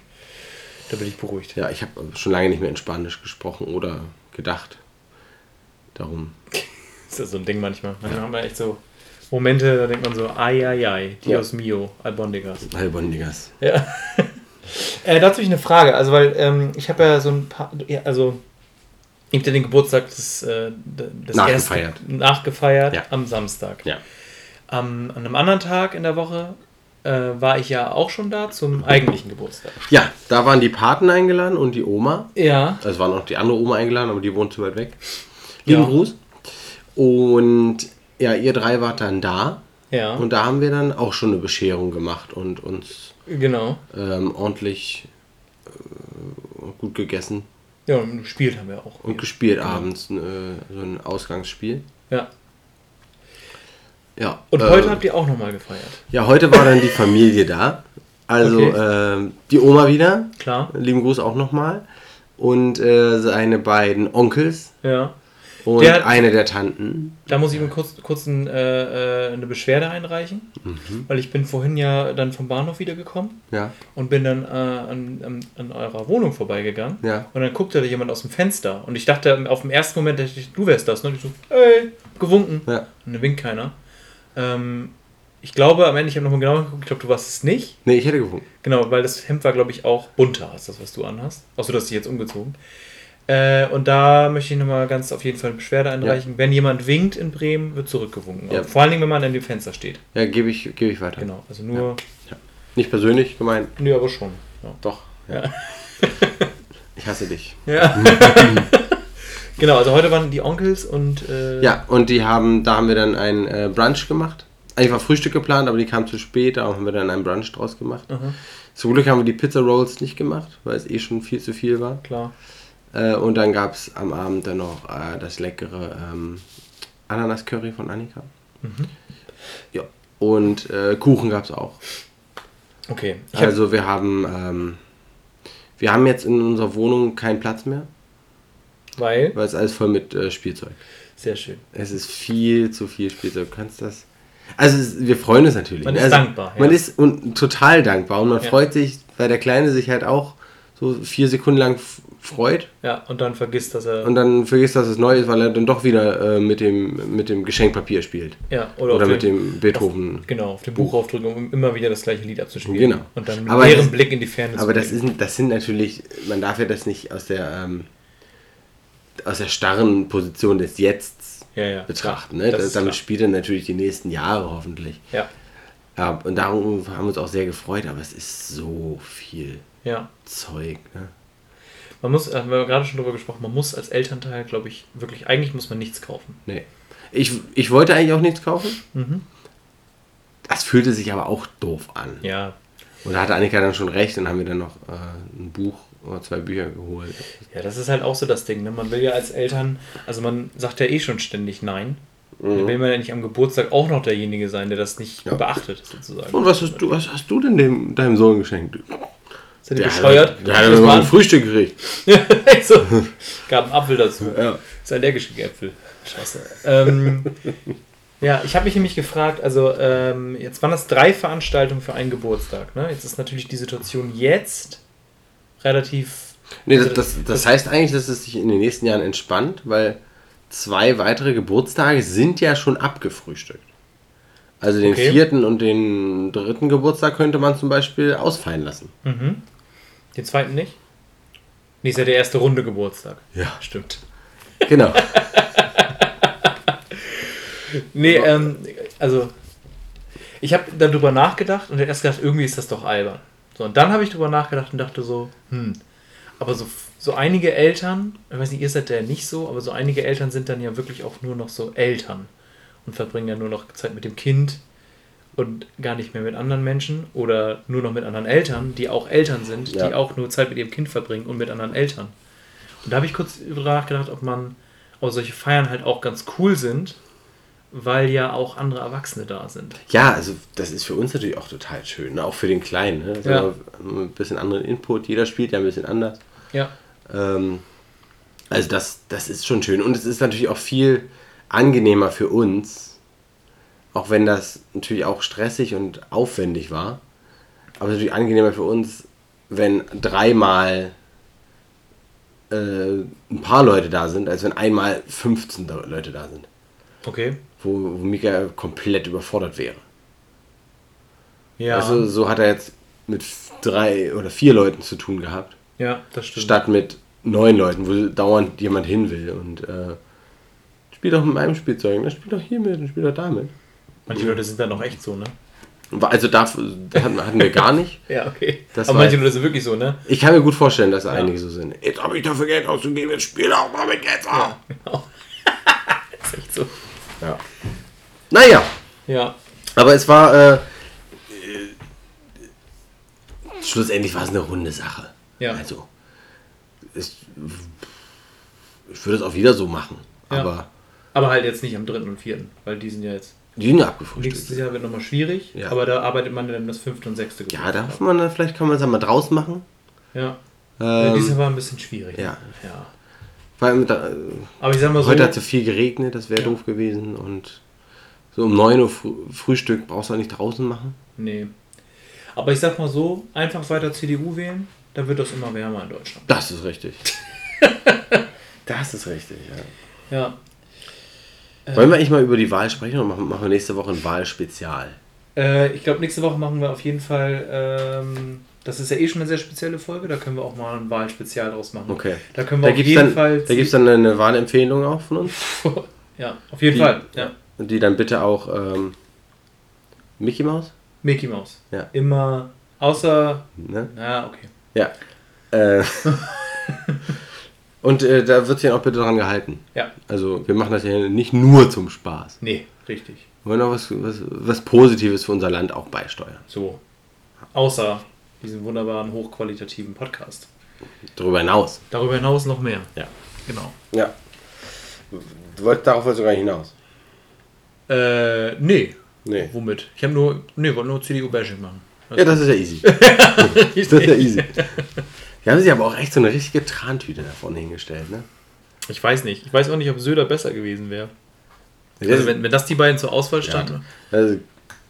Da bin ich beruhigt. Ja, ich habe schon lange nicht mehr in Spanisch gesprochen oder gedacht. Darum. Das ist ja so ein Ding manchmal. Manchmal haben wir echt so Momente, da denkt man so, ai, ai, ai, Dios mio, Albondigas. Albondigas. Ja. äh, dazu habe ich eine Frage. Also, weil ähm, ich habe ja so ein paar, ja, also ich habe ja den Geburtstag des, äh, des Nachgefeiert. ersten- nachgefeiert Ja. am Samstag. Ja. Am, an einem anderen Tag in der Woche äh, war ich ja auch schon da zum eigentlichen Geburtstag. Ja, da waren die Paten eingeladen und die Oma. Ja. Also war noch die andere Oma eingeladen, aber die wohnt zu weit weg. Lieben Ja. Gruß. Und ja, ihr drei wart dann da. Ja. Und da haben wir dann auch schon eine Bescherung gemacht und uns genau. ähm, ordentlich äh, gut gegessen Ja, und gespielt haben wir auch. und gespielt abends. Äh, so ein Ausgangsspiel. Ja. Ja. Und äh, heute habt ihr auch nochmal gefeiert. Ja, heute war dann die Familie da. Also Okay. ähm, die Oma wieder. Klar. Lieben Gruß auch nochmal. Und äh, seine beiden Onkels Ja. Und Der hat- eine der Tanten. Da muss ich mir kurz, kurz ein, äh, äh, eine Beschwerde einreichen, Mhm. weil ich bin vorhin ja dann vom Bahnhof wiedergekommen Ja. und bin dann äh, an, an, an eurer Wohnung vorbeigegangen. Ja. Und dann guckte da jemand aus dem Fenster. Und ich dachte auf dem ersten Moment, ich, du wärst das. Ne? Und ich so, hey, gewunken. Ja. Und dann winkt keiner. Ähm, ich glaube, am Ende, ich habe nochmal genau geguckt, ich glaube, du warst es nicht. Nee, ich hätte gefunden. Genau, weil das Hemd war, glaube ich, auch bunter als das, was du anhast. Außer du hast dich jetzt umgezogen. Äh, und da möchte ich nochmal ganz auf jeden Fall eine Beschwerde einreichen. Wenn jemand winkt in Bremen, wird zurückgewunken. Ja. Vor allen Dingen, wenn man an dem Fenster steht. Ja, gebe ich, gebe ich weiter. Genau, also nur. Nicht persönlich gemeint, Nö, aber schon. Ja. doch. Ja. ich hasse dich. ja. genau, also heute waren die Onkels und. Äh, Ja, und die haben, da haben wir dann ein äh, Brunch gemacht. Eigentlich war Frühstück geplant, aber die kam zu spät, darum haben wir dann einen Brunch draus gemacht. Aha, Zum Glück haben wir die Pizza Rolls nicht gemacht, weil es eh schon viel zu viel war. klar. Äh, und dann gab es am Abend dann noch äh, das leckere ähm, Ananas-Curry von Annika. Mhm. Ja. Und äh, Kuchen gab es auch. Okay. Ich hab, Also wir haben, ähm, wir haben jetzt in unserer Wohnung keinen Platz mehr, weil. weil es alles voll mit äh, Spielzeug. Sehr schön. Es ist viel zu viel Spielzeug. Du kannst das. Also wir freuen uns natürlich. Man ist also, dankbar, Man ja. ist und total dankbar und man Ja. freut sich, weil der Kleine sich halt auch so vier Sekunden lang freut Ja, und dann vergisst, dass er. und dann vergisst, dass es neu ist, weil er dann doch wieder äh, mit, dem, mit dem Geschenkpapier spielt. ja, oder, Oder mit dem Beethoven. Auf, genau, auf dem Buch aufdrücken, um immer wieder das gleiche Lied abzuspielen. Genau. Und dann mit Aber leerem das- Blick in die Ferne Aber zu das, ist, das sind natürlich, man darf ja das nicht aus der, ähm, aus der starren Position des Jetzt Ja, ja. betrachten. Ne? Das damit spielt er natürlich die nächsten Jahre hoffentlich. Ja, Ja, und darum haben wir uns auch sehr gefreut, aber es ist so viel ja. Zeug. Ne? Man muss, äh, wir haben gerade schon drüber gesprochen, man muss als Elternteil, glaube ich, wirklich, eigentlich muss man nichts kaufen. Nee. Ich, ich wollte eigentlich auch nichts kaufen. Mhm. Das fühlte sich aber auch doof an. Ja, Und da hatte Annika dann schon recht, dann haben wir dann noch äh, ein Buch oder zwei Bücher geholt. ja, das ist halt auch so das Ding. Ne? Man will ja als Eltern, also man sagt ja eh schon ständig Nein. Dann will man ja nicht am Geburtstag auch noch derjenige sein, der das nicht Mhm. Ja. beachtet, sozusagen. Und was hast du, was hast du denn dem, deinem Sohn geschenkt? Ihr Der bescheuert? Hat, der hat Das mal war ein Frühstück gekriegt. so. Gab einen Apfel dazu. Ja. ist allergische Äpfel. Scheiße. Ähm, ja, ich habe mich nämlich gefragt, also ähm, jetzt waren das drei Veranstaltungen für einen Geburtstag. Ne? Jetzt ist natürlich die Situation jetzt relativ. Nee, Also das, das, das heißt eigentlich, dass es sich in den nächsten Jahren entspannt, weil zwei weitere Geburtstage sind ja schon abgefrühstückt. Also den Okay. vierten und den dritten Geburtstag könnte man zum Beispiel ausfallen lassen. Mhm. Den zweiten nicht? Nee, ist ja der erste Runde Geburtstag. Ja. Stimmt. Genau. Nee, ähm, also ich habe darüber nachgedacht und erst gedacht, irgendwie ist das doch albern. So, und dann habe ich darüber nachgedacht und dachte so, hm, aber so, so einige Eltern, ich weiß nicht, ihr seid ja nicht so, aber so einige Eltern sind dann ja wirklich auch nur noch so Eltern und verbringen ja nur noch Zeit mit dem Kind und gar nicht mehr mit anderen Menschen oder nur noch mit anderen Eltern, die auch Eltern sind, Ja. die auch nur Zeit mit ihrem Kind verbringen und mit anderen Eltern. Und da habe ich kurz darüber nachgedacht, ob man, ob solche Feiern halt auch ganz cool sind, weil ja auch andere Erwachsene da sind. Ja, also das ist für uns natürlich auch total schön, ne? auch für den Kleinen. Ne? Ja. ein bisschen anderen Input, jeder spielt ja ein bisschen anders. Ja. Ähm, also das, das ist schon schön. Und es ist natürlich auch viel angenehmer für uns, auch wenn das natürlich auch stressig und aufwendig war. Aber es ist natürlich angenehmer für uns, wenn dreimal äh, ein paar Leute da sind, als wenn einmal 15 da- Leute da sind. Okay. Wo, wo Mika komplett überfordert wäre. Ja. Also so hat er jetzt mit drei oder vier Leuten zu tun gehabt, ja, das stimmt. statt mit neun Leuten, wo dauernd jemand hin will. Und äh, spiel doch mit meinem Spielzeug, ne? spiel doch hier mit und spiel doch damit. Manche Leute sind dann noch echt so, ne? Also da hatten, wir gar nicht. Ja, okay. Das Aber manche Leute sind wirklich so, ne? Ich kann mir gut vorstellen, dass einige so sind. Jetzt habe ich dafür Geld auszugeben, jetzt spiel doch damit jetzt auch. Genau. ist echt so. Ja. Naja, Ja. aber es war äh, äh, schlussendlich war es eine runde Sache. Ja. Also, es, ich würde es auch wieder so machen. Ja. Aber Aber halt jetzt nicht am 3. und 4., weil die sind ja jetzt. Die sind abgefrühstückt. Nächstes Jahr wird nochmal schwierig, Ja. aber da arbeitet man dann das 5. und 6. Ja, darf man dann, vielleicht kann man es ja mal draußen machen. Ja. Ähm, dieses war ein bisschen schwierig. ja. ja. weil, da, Aber ich sag mal so. heute hat es viel geregnet, das wäre Ja. doof gewesen. Und so um 9 Uhr Früh Frühstück brauchst du auch nicht draußen machen. Nee. Aber ich sag mal so, einfach weiter CDU wählen, dann wird das immer wärmer in Deutschland. Das ist richtig. das ist richtig, ja. Ja. Wollen wir eigentlich mal über die Wahl sprechen oder machen, machen wir nächste Woche ein Wahlspezial? Äh, ich glaube, nächste Woche machen wir auf jeden Fall, ähm, das ist ja eh schon eine sehr spezielle Folge, da können wir auch mal ein Wahlspezial draus machen. Okay. Da können wir Da auf gibt jeden dann, Fall. da gibt's dann eine Wahlempfehlung auch von uns, ja, auf jeden Die- Fall. Ja. die dann bitte auch ähm, Mickey Mouse? Mickey Mouse. Ja. Immer, außer, Ne? na, okay. Ja. Äh, und äh, da wird sich auch bitte dran gehalten. Ja. Also wir machen das ja nicht nur zum Spaß. Nee, richtig. Wir wollen auch was, was, was Positives für unser Land auch beisteuern. So. Außer diesen wunderbaren, hochqualitativen Podcast. Darüber hinaus. Darüber hinaus noch mehr. Ja. Genau. Ja. Du wolltest darauf du gar nicht hinaus. Äh, nee. Nee. Womit? Ich habe nur, nee, wollte nur CDU-Bashing machen. Ja, das ist ja easy. das ist ja easy. Die haben sich aber auch echt so eine richtige Trantüte da vorne hingestellt, ne? Ich weiß nicht. Ich weiß auch nicht, ob Söder besser gewesen wäre. Das Also wenn, wenn das die beiden zur Auswahl standen, also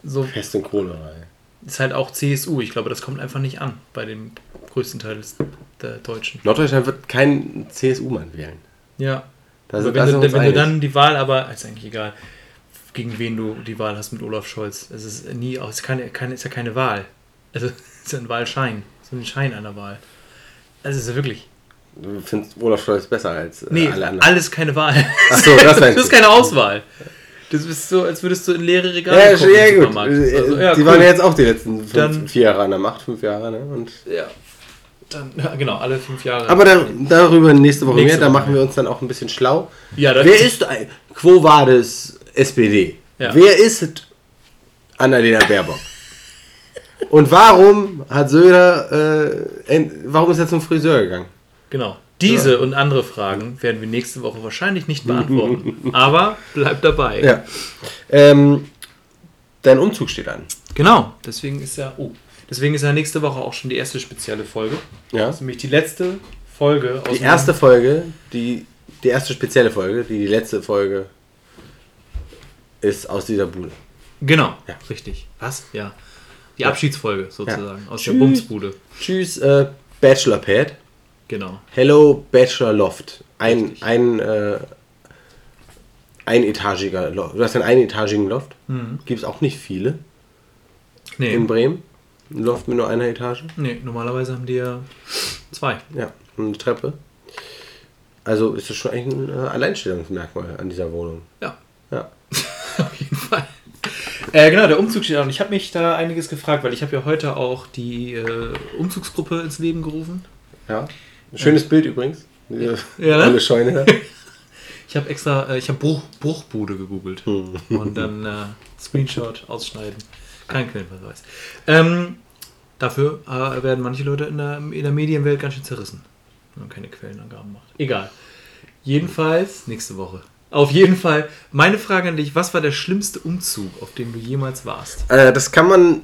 so Pest und ey. ist halt auch CSU. Ich glaube, das kommt einfach nicht an bei dem größten Teil des, der Deutschen. Norddeutschland wird kein CSU-Mann wählen. Ja. Da Aber sind- wenn, da du, wenn du dann die Wahl, aber ist eigentlich egal, gegen wen du die Wahl hast mit Olaf Scholz. Es ist nie, es ist, keine, keine, ist ja keine Wahl. Also es ist ja ein Wahlschein. So ein Schein einer Wahl. Also es ist wirklich. Du findest Olaf Scholz besser als äh, Nee, alle anderen. alles keine Wahl. Ach so, das meinst Das ist keine Auswahl. Das ist so, als würdest du in leere Regale Ja, gucken ja, gut. Also, ja, die cool. waren ja jetzt auch die letzten fünf, Dann- vier Jahre an der Macht, fünf Jahre, ne? Und Ja. Dann, ja, genau, alle fünf Jahre. aber da, darüber nächste Woche Nächste mehr, da machen wir uns dann auch ein bisschen schlau. ja, das Wer ist ein, Quo Vadis SPD? Wer ist Annalena Baerbock? Und warum hat Söder, äh, warum ist er zum Friseur gegangen? Genau. Diese und andere Fragen werden wir nächste Woche wahrscheinlich nicht beantworten. aber bleibt dabei. Ja. Ähm, dein Umzug steht an. Genau. Deswegen ist ja, oh, deswegen ist ja nächste Woche auch schon die erste spezielle Folge. Ja. Das ist nämlich die letzte Folge aus Die erste Folge, die, die erste spezielle Folge, die die letzte Folge ist aus dieser Bude. Genau, Ja. richtig. Was? Ja. Die Abschiedsfolge sozusagen aus der Tschüss. Bumsbude. Tschüss, äh, Bachelor Pad. Genau. Hello, Bachelor Loft. Ein, Richtig. ein, äh, einetagiger Loft. Du hast einen einetagigen Loft. Mhm. Gibt es auch nicht viele Nee, in Bremen. Ein Loft mit nur einer Etage. nee, normalerweise haben die ja zwei. Ja, und eine Treppe. Also ist das schon eigentlich ein äh, Alleinstellungsmerkmal an dieser Wohnung. Ja. Ja. Auf jeden Fall. Äh, genau, der Umzug steht an. Ich habe mich da einiges gefragt, weil ich habe ja heute auch die äh, Umzugsgruppe ins Leben gerufen. ja. Ein schönes Bild übrigens. Diese Ja, ne? olle Scheune. Ich habe extra, äh, ich habe Bruch, Bruchbude gegoogelt Hm. und dann äh, Screenshot ausschneiden. Kein Quellenverweis. Ähm, dafür äh, werden manche Leute in der, in der Medienwelt ganz schön zerrissen, wenn man keine Quellenangaben macht. Egal. Jedenfalls nächste Woche. Auf jeden Fall, meine Frage an dich, was war der schlimmste Umzug, auf dem du jemals warst? Äh, das kann man,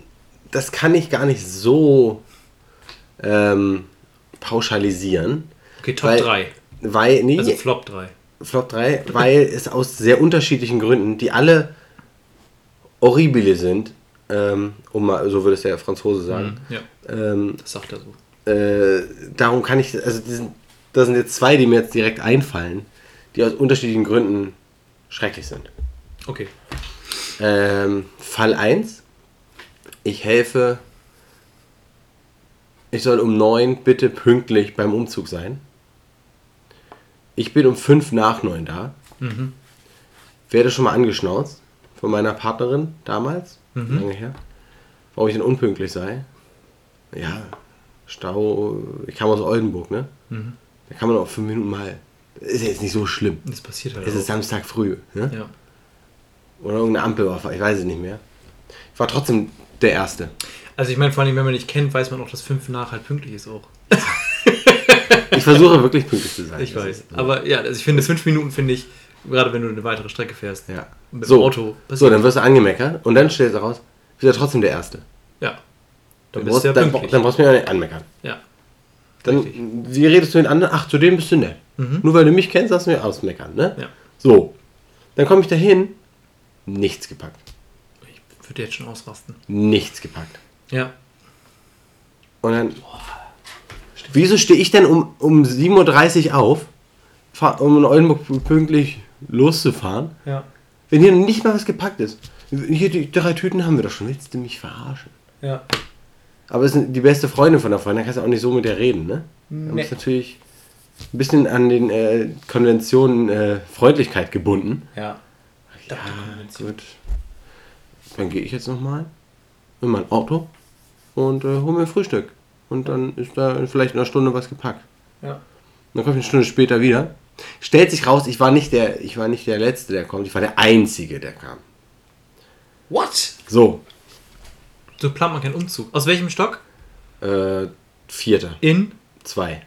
das kann ich gar nicht so ähm, pauschalisieren. Okay, Top Weil- 3. Weil, nee, Also Flop 3. Flop 3, weil es aus sehr unterschiedlichen Gründen, die alle horribile sind, ähm, um mal, so würde es der Franzose sagen. Ja, Ähm, das sagt er so. äh, darum kann ich, also da sind jetzt zwei, die mir jetzt direkt einfallen, die aus unterschiedlichen Gründen schrecklich sind. Okay. Ähm, Fall 1. Ich helfe. Ich soll um 9 bitte pünktlich beim Umzug sein. Ich bin um 5 nach 9 da. Werde schon mal angeschnauzt von meiner Partnerin damals, lange her, warum ich denn unpünktlich sei. Ja, Stau. Ich kam aus Oldenburg, ne? Da kann man auch 5 Minuten mal. Ist ja jetzt nicht so schlimm. Das passiert halt Es ist auch. Samstag früh. Ne? Ja. Oder irgendeine Ampel war, ich weiß es nicht mehr. Ich war trotzdem der Erste. Also ich meine, vor allem, wenn man nicht kennt, weiß man auch, dass 5 nach halt pünktlich ist auch. Ich versuche wirklich pünktlich zu sein. Ich weiß. ist- Aber ja, also ich finde, 5 Minuten finde ich, gerade wenn du eine weitere Strecke fährst, Ja. mit So. dem Auto. So, dann wirst du angemeckert und dann stellst du raus, du bist ja trotzdem der Erste. Ja. Dann Dann bist brauchst, du ja dann, pünktlich. dann brauchst du mich auch nicht anmeckern. ja. Dann, Richtig. wie redest du den anderen? Ach, zu dem bist du nett. Nur weil du mich kennst, darfst du mir ausmeckern, ne? Ja. So. Dann komme ich dahin, nichts gepackt. Ich würde jetzt schon ausrasten. Nichts gepackt. Ja. Und dann. Wieso stehe ich denn um, um 7.30 Uhr auf, um in Oldenburg pünktlich loszufahren, Ja. wenn hier nicht mal was gepackt ist? Hier die drei Tüten haben wir doch schon. Willst du mich verarschen? Ja. Aber es ist die beste Freundin von der Freundin, da kannst du auch nicht so mit der reden, ne? Da Nee. ist natürlich ein bisschen an den äh, Konventionen äh, Freundlichkeit gebunden. Ja. Ja, gut. Dann gehe ich jetzt nochmal in mein Auto und äh, hole mir Frühstück. Und dann ist da vielleicht in einer Stunde was gepackt. Ja. Dann komme ich eine Stunde später wieder. Stellt sich raus, ich war nicht der, ich war nicht der Letzte, der kommt, ich war der Einzige, der kam. What? So, So plant man keinen Umzug. Aus welchem Stock? äh, Vierter, In zwei.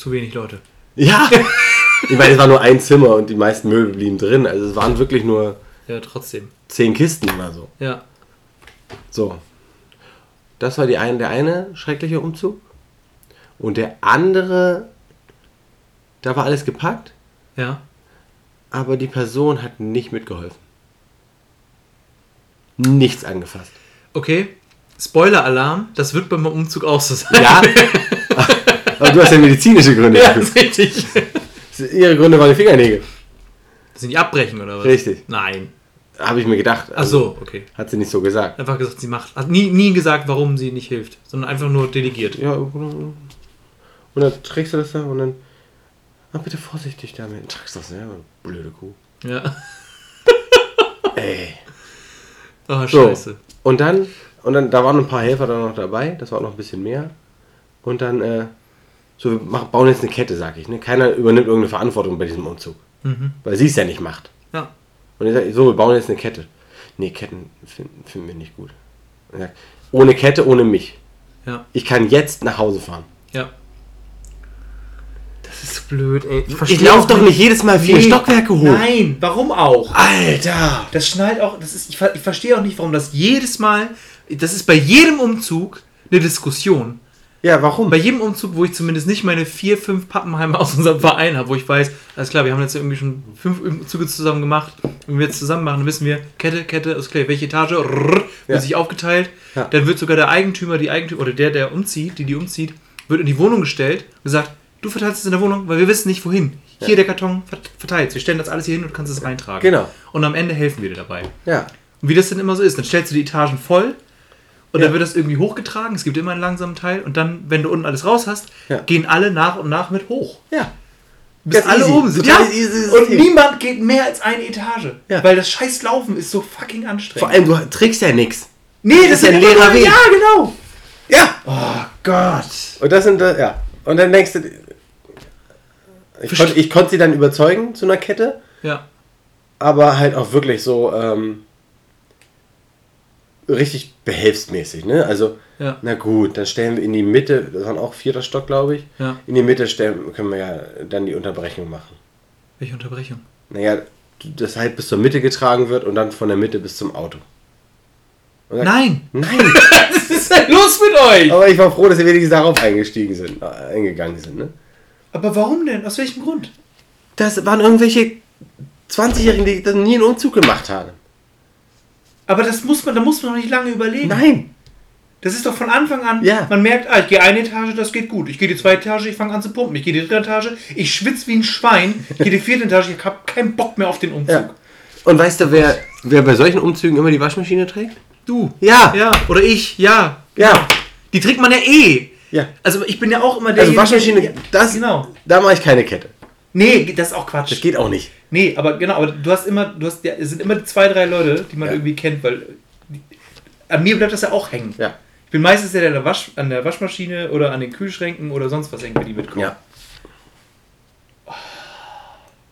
Zu wenig Leute. Ja! ich meine, es war nur ein Zimmer und die meisten Möbel blieben drin. Also es waren wirklich nur Ja, trotzdem. zehn Kisten oder so. Ja. So. Das war die ein, der eine schreckliche Umzug. Und der andere, da war alles gepackt, Ja. aber die Person hat nicht mitgeholfen. Nichts angefasst. Okay. Spoiler-Alarm, das wird beim Umzug auch so sein. Ja, aber du hast ja medizinische Gründe. Ja, dafür. ist richtig. Ihre Gründe waren die Fingernägel. Sind die abbrechen oder was? Richtig. Nein. Habe ich mir gedacht. Ach so, okay. Hat sie nicht so gesagt. Einfach gesagt, sie macht. Hat nie, nie gesagt, warum sie nicht hilft, sondern einfach nur delegiert. Ja, und dann trägst du das da und dann. Ah, bitte vorsichtig damit. Tragst das, ja? Blöde Kuh. Ja. Ey. Oh, So. scheiße. Und dann, und dann, da waren ein paar Helfer dann noch dabei, das war auch noch ein bisschen mehr. Und dann, äh, so, wir machen, bauen jetzt eine Kette, sag ich. Ne? Keiner übernimmt irgendeine Verantwortung bei diesem Umzug. Mhm. Weil sie es ja nicht macht. Ja. Und ich sage, so, wir bauen jetzt eine Kette. Nee, Ketten finden, finden wir nicht gut. Und ich sag, ohne Kette, ohne mich. Ja. Ich kann jetzt nach Hause fahren. Ja. Das ist so blöd, ey. Ich laufe doch nicht jedes Mal vier Stockwerke hoch. Nein, warum auch? Alter! Das schnallt auch, das ist, ich, ich verstehe auch nicht, warum das jedes Mal, das ist bei jedem Umzug eine Diskussion. Ja, warum? Bei jedem Umzug, wo ich zumindest nicht meine vier, fünf Pappenheime aus unserem Verein habe, wo ich weiß, alles klar, wir haben jetzt irgendwie schon fünf Umzüge zusammen gemacht. Wenn wir jetzt zusammen machen, dann wissen wir, Kette, Kette, ist klar, welche Etage, rrr, wird Ja. sich aufgeteilt. Ja. Dann wird sogar der Eigentümer, die Eigentümer, oder der, der umzieht, die, die umzieht, wird in die Wohnung gestellt und gesagt, du verteilst es in der Wohnung, weil wir wissen nicht wohin. Hier der Karton vert- verteilt. Wir stellen das alles hier hin und du kannst es reintragen. Genau. Und am Ende helfen wir dir dabei. Ja. Und wie das denn immer so ist, dann stellst du die Etagen voll und Ja. dann wird das irgendwie hochgetragen. Es gibt immer einen langsamen Teil und dann, wenn du unten alles raus hast, Ja. gehen alle nach und nach mit hoch. Ja. Bis alle easy. oben sind. Total Ja. easy Und niemand geht mehr als eine Etage. Ja. Weil das scheiß Laufen ist so fucking anstrengend. Vor allem, du trägst ja nichts. nee, das ist ein leerer Weg. Ja, genau. Ja. Oh Gott. Und das sind, ja. Und dann denkst du, ich, konnt, ich konnte sie dann überzeugen zu einer Kette, Ja. aber halt auch wirklich so ähm, richtig behelfsmäßig, ne? Also, Ja. na gut, dann stellen wir in die Mitte, das war auch vierter Stock, glaube ich, Ja. in die Mitte stellen, können wir ja dann die Unterbrechung machen. Welche Unterbrechung? Naja, das halt bis zur Mitte getragen wird und dann von der Mitte bis zum Auto. Dann- Nein! Nein! Was ist denn los mit euch? Aber ich war froh, dass sie wenigstens darauf eingestiegen sind, äh, eingegangen sind. Ne? Aber warum denn? Aus welchem Grund? Das waren irgendwelche 20-Jährigen, die das nie einen Umzug gemacht haben. Aber das muss man, da muss man doch nicht lange überlegen. Nein! Das ist doch von Anfang an, Ja. man merkt, ah, ich gehe eine Etage, das geht gut. Ich gehe die zweite Etage, ich fange an zu pumpen. Ich gehe die dritte Etage, ich schwitze wie ein Schwein. Ich gehe die vierte Etage, ich habe keinen Bock mehr auf den Umzug. Ja. Und weißt du, wer, wer bei solchen Umzügen immer die Waschmaschine trägt? Du. Ja! Ja, oder ich, ja. Ja! Die trägt man ja eh. Ja. Also ich bin ja auch immer der. Also Waschmaschine, das, Genau. da mache ich keine Kette. Nee, das ist auch Quatsch. Das geht auch nicht. Nee, aber genau, aber du hast immer, du hast, ja, es sind immer zwei, drei Leute, die man Ja. irgendwie kennt, weil die, an mir bleibt das ja auch hängen. Ja. Ich bin meistens der, der an der, Wasch, an der Waschmaschine oder an den Kühlschränken oder sonst was irgendwie mitkommt. Ja.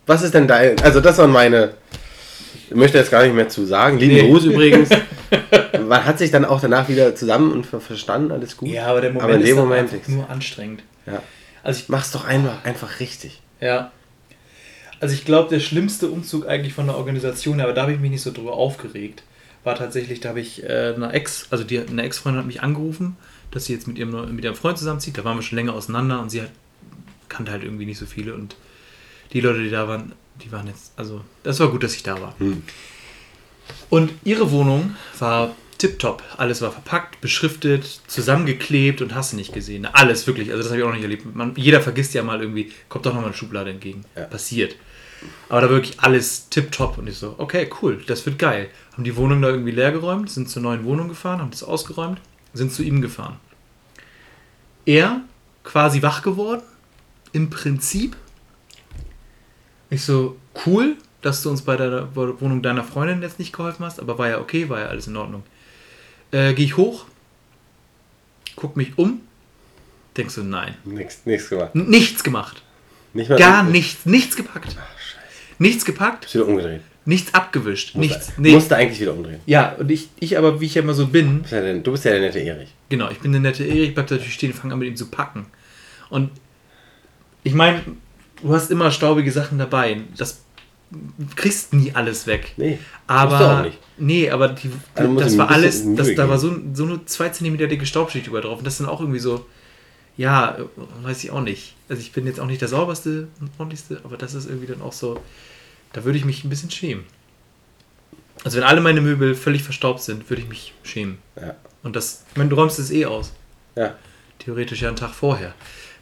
Was ist denn dein. Also, das waren meine. Ich möchte jetzt gar nicht mehr zu sagen. Lieben Nee. Gruß übrigens. Man hat sich dann auch danach wieder zusammen und ver- verstanden, alles gut. Ja, aber der Moment Aber in dem ist Moment nur anstrengend. Ja. Also ich, Mach's doch einfach, einfach richtig. ja. Also ich glaube, der schlimmste Umzug eigentlich von der Organisation, aber da habe ich mich nicht so drüber aufgeregt, war tatsächlich, da habe ich äh, eine Ex, also die, eine Ex-Freundin hat mich angerufen, dass sie jetzt mit ihrem, mit ihrem Freund zusammenzieht. Da waren wir schon länger auseinander und sie hat, kannte halt irgendwie nicht so viele und die Leute, die da waren, die waren jetzt, also das war gut, dass ich da war. Hm. Und ihre Wohnung war tipptopp. Alles war verpackt, beschriftet, zusammengeklebt und hast du nicht gesehen. Alles wirklich. Also das habe ich auch noch nicht erlebt. Man, jeder vergisst ja mal irgendwie, kommt doch noch mal eine Schublade entgegen. Ja. Passiert. Aber da wirklich alles tipptopp. Und ich so, okay, cool, das wird geil. Haben die Wohnung da irgendwie leer geräumt, sind zur neuen Wohnung gefahren, haben das ausgeräumt, sind zu ihm gefahren. Er quasi wach geworden, im Prinzip. Ich so, cool, dass du uns bei der Wohnung deiner Freundin jetzt nicht geholfen hast, aber war ja okay, war ja alles in Ordnung. Äh, Gehe ich hoch, guck mich um, denkst du, nein. Nichts, nichts gemacht. N- Nichts gemacht. Nicht Gar nichts. Nichts gepackt. Ach, scheiße. Nichts gepackt, Ist wieder umgedreht. nichts abgewischt. Musste- Nichts. Nee. Musste eigentlich wieder umdrehen. Ja, und ich, ich aber, wie ich ja immer so bin, Du bist ja der, bist ja der nette Erich. Genau, ich bin der nette Erik, bleib natürlich stehen, fang an mit ihm zu packen. Und ich meine, du hast immer staubige Sachen dabei. Das du kriegst nie alles weg. Nee. Aber auch nicht. nee, aber die, Also das war alles, das, da war so, so eine 2 cm dicke Staubschicht über drauf. Und das ist dann auch irgendwie so, ja, äh, weiß ich auch nicht. Also ich bin jetzt auch nicht der sauberste und ordentlichste, aber das ist irgendwie dann auch so, da würde ich mich ein bisschen schämen. Also wenn alle meine Möbel völlig verstaubt sind, würde ich mich schämen. Ja. Und das, ich meine, du räumst es eh aus. Ja. Theoretisch ja einen Tag vorher.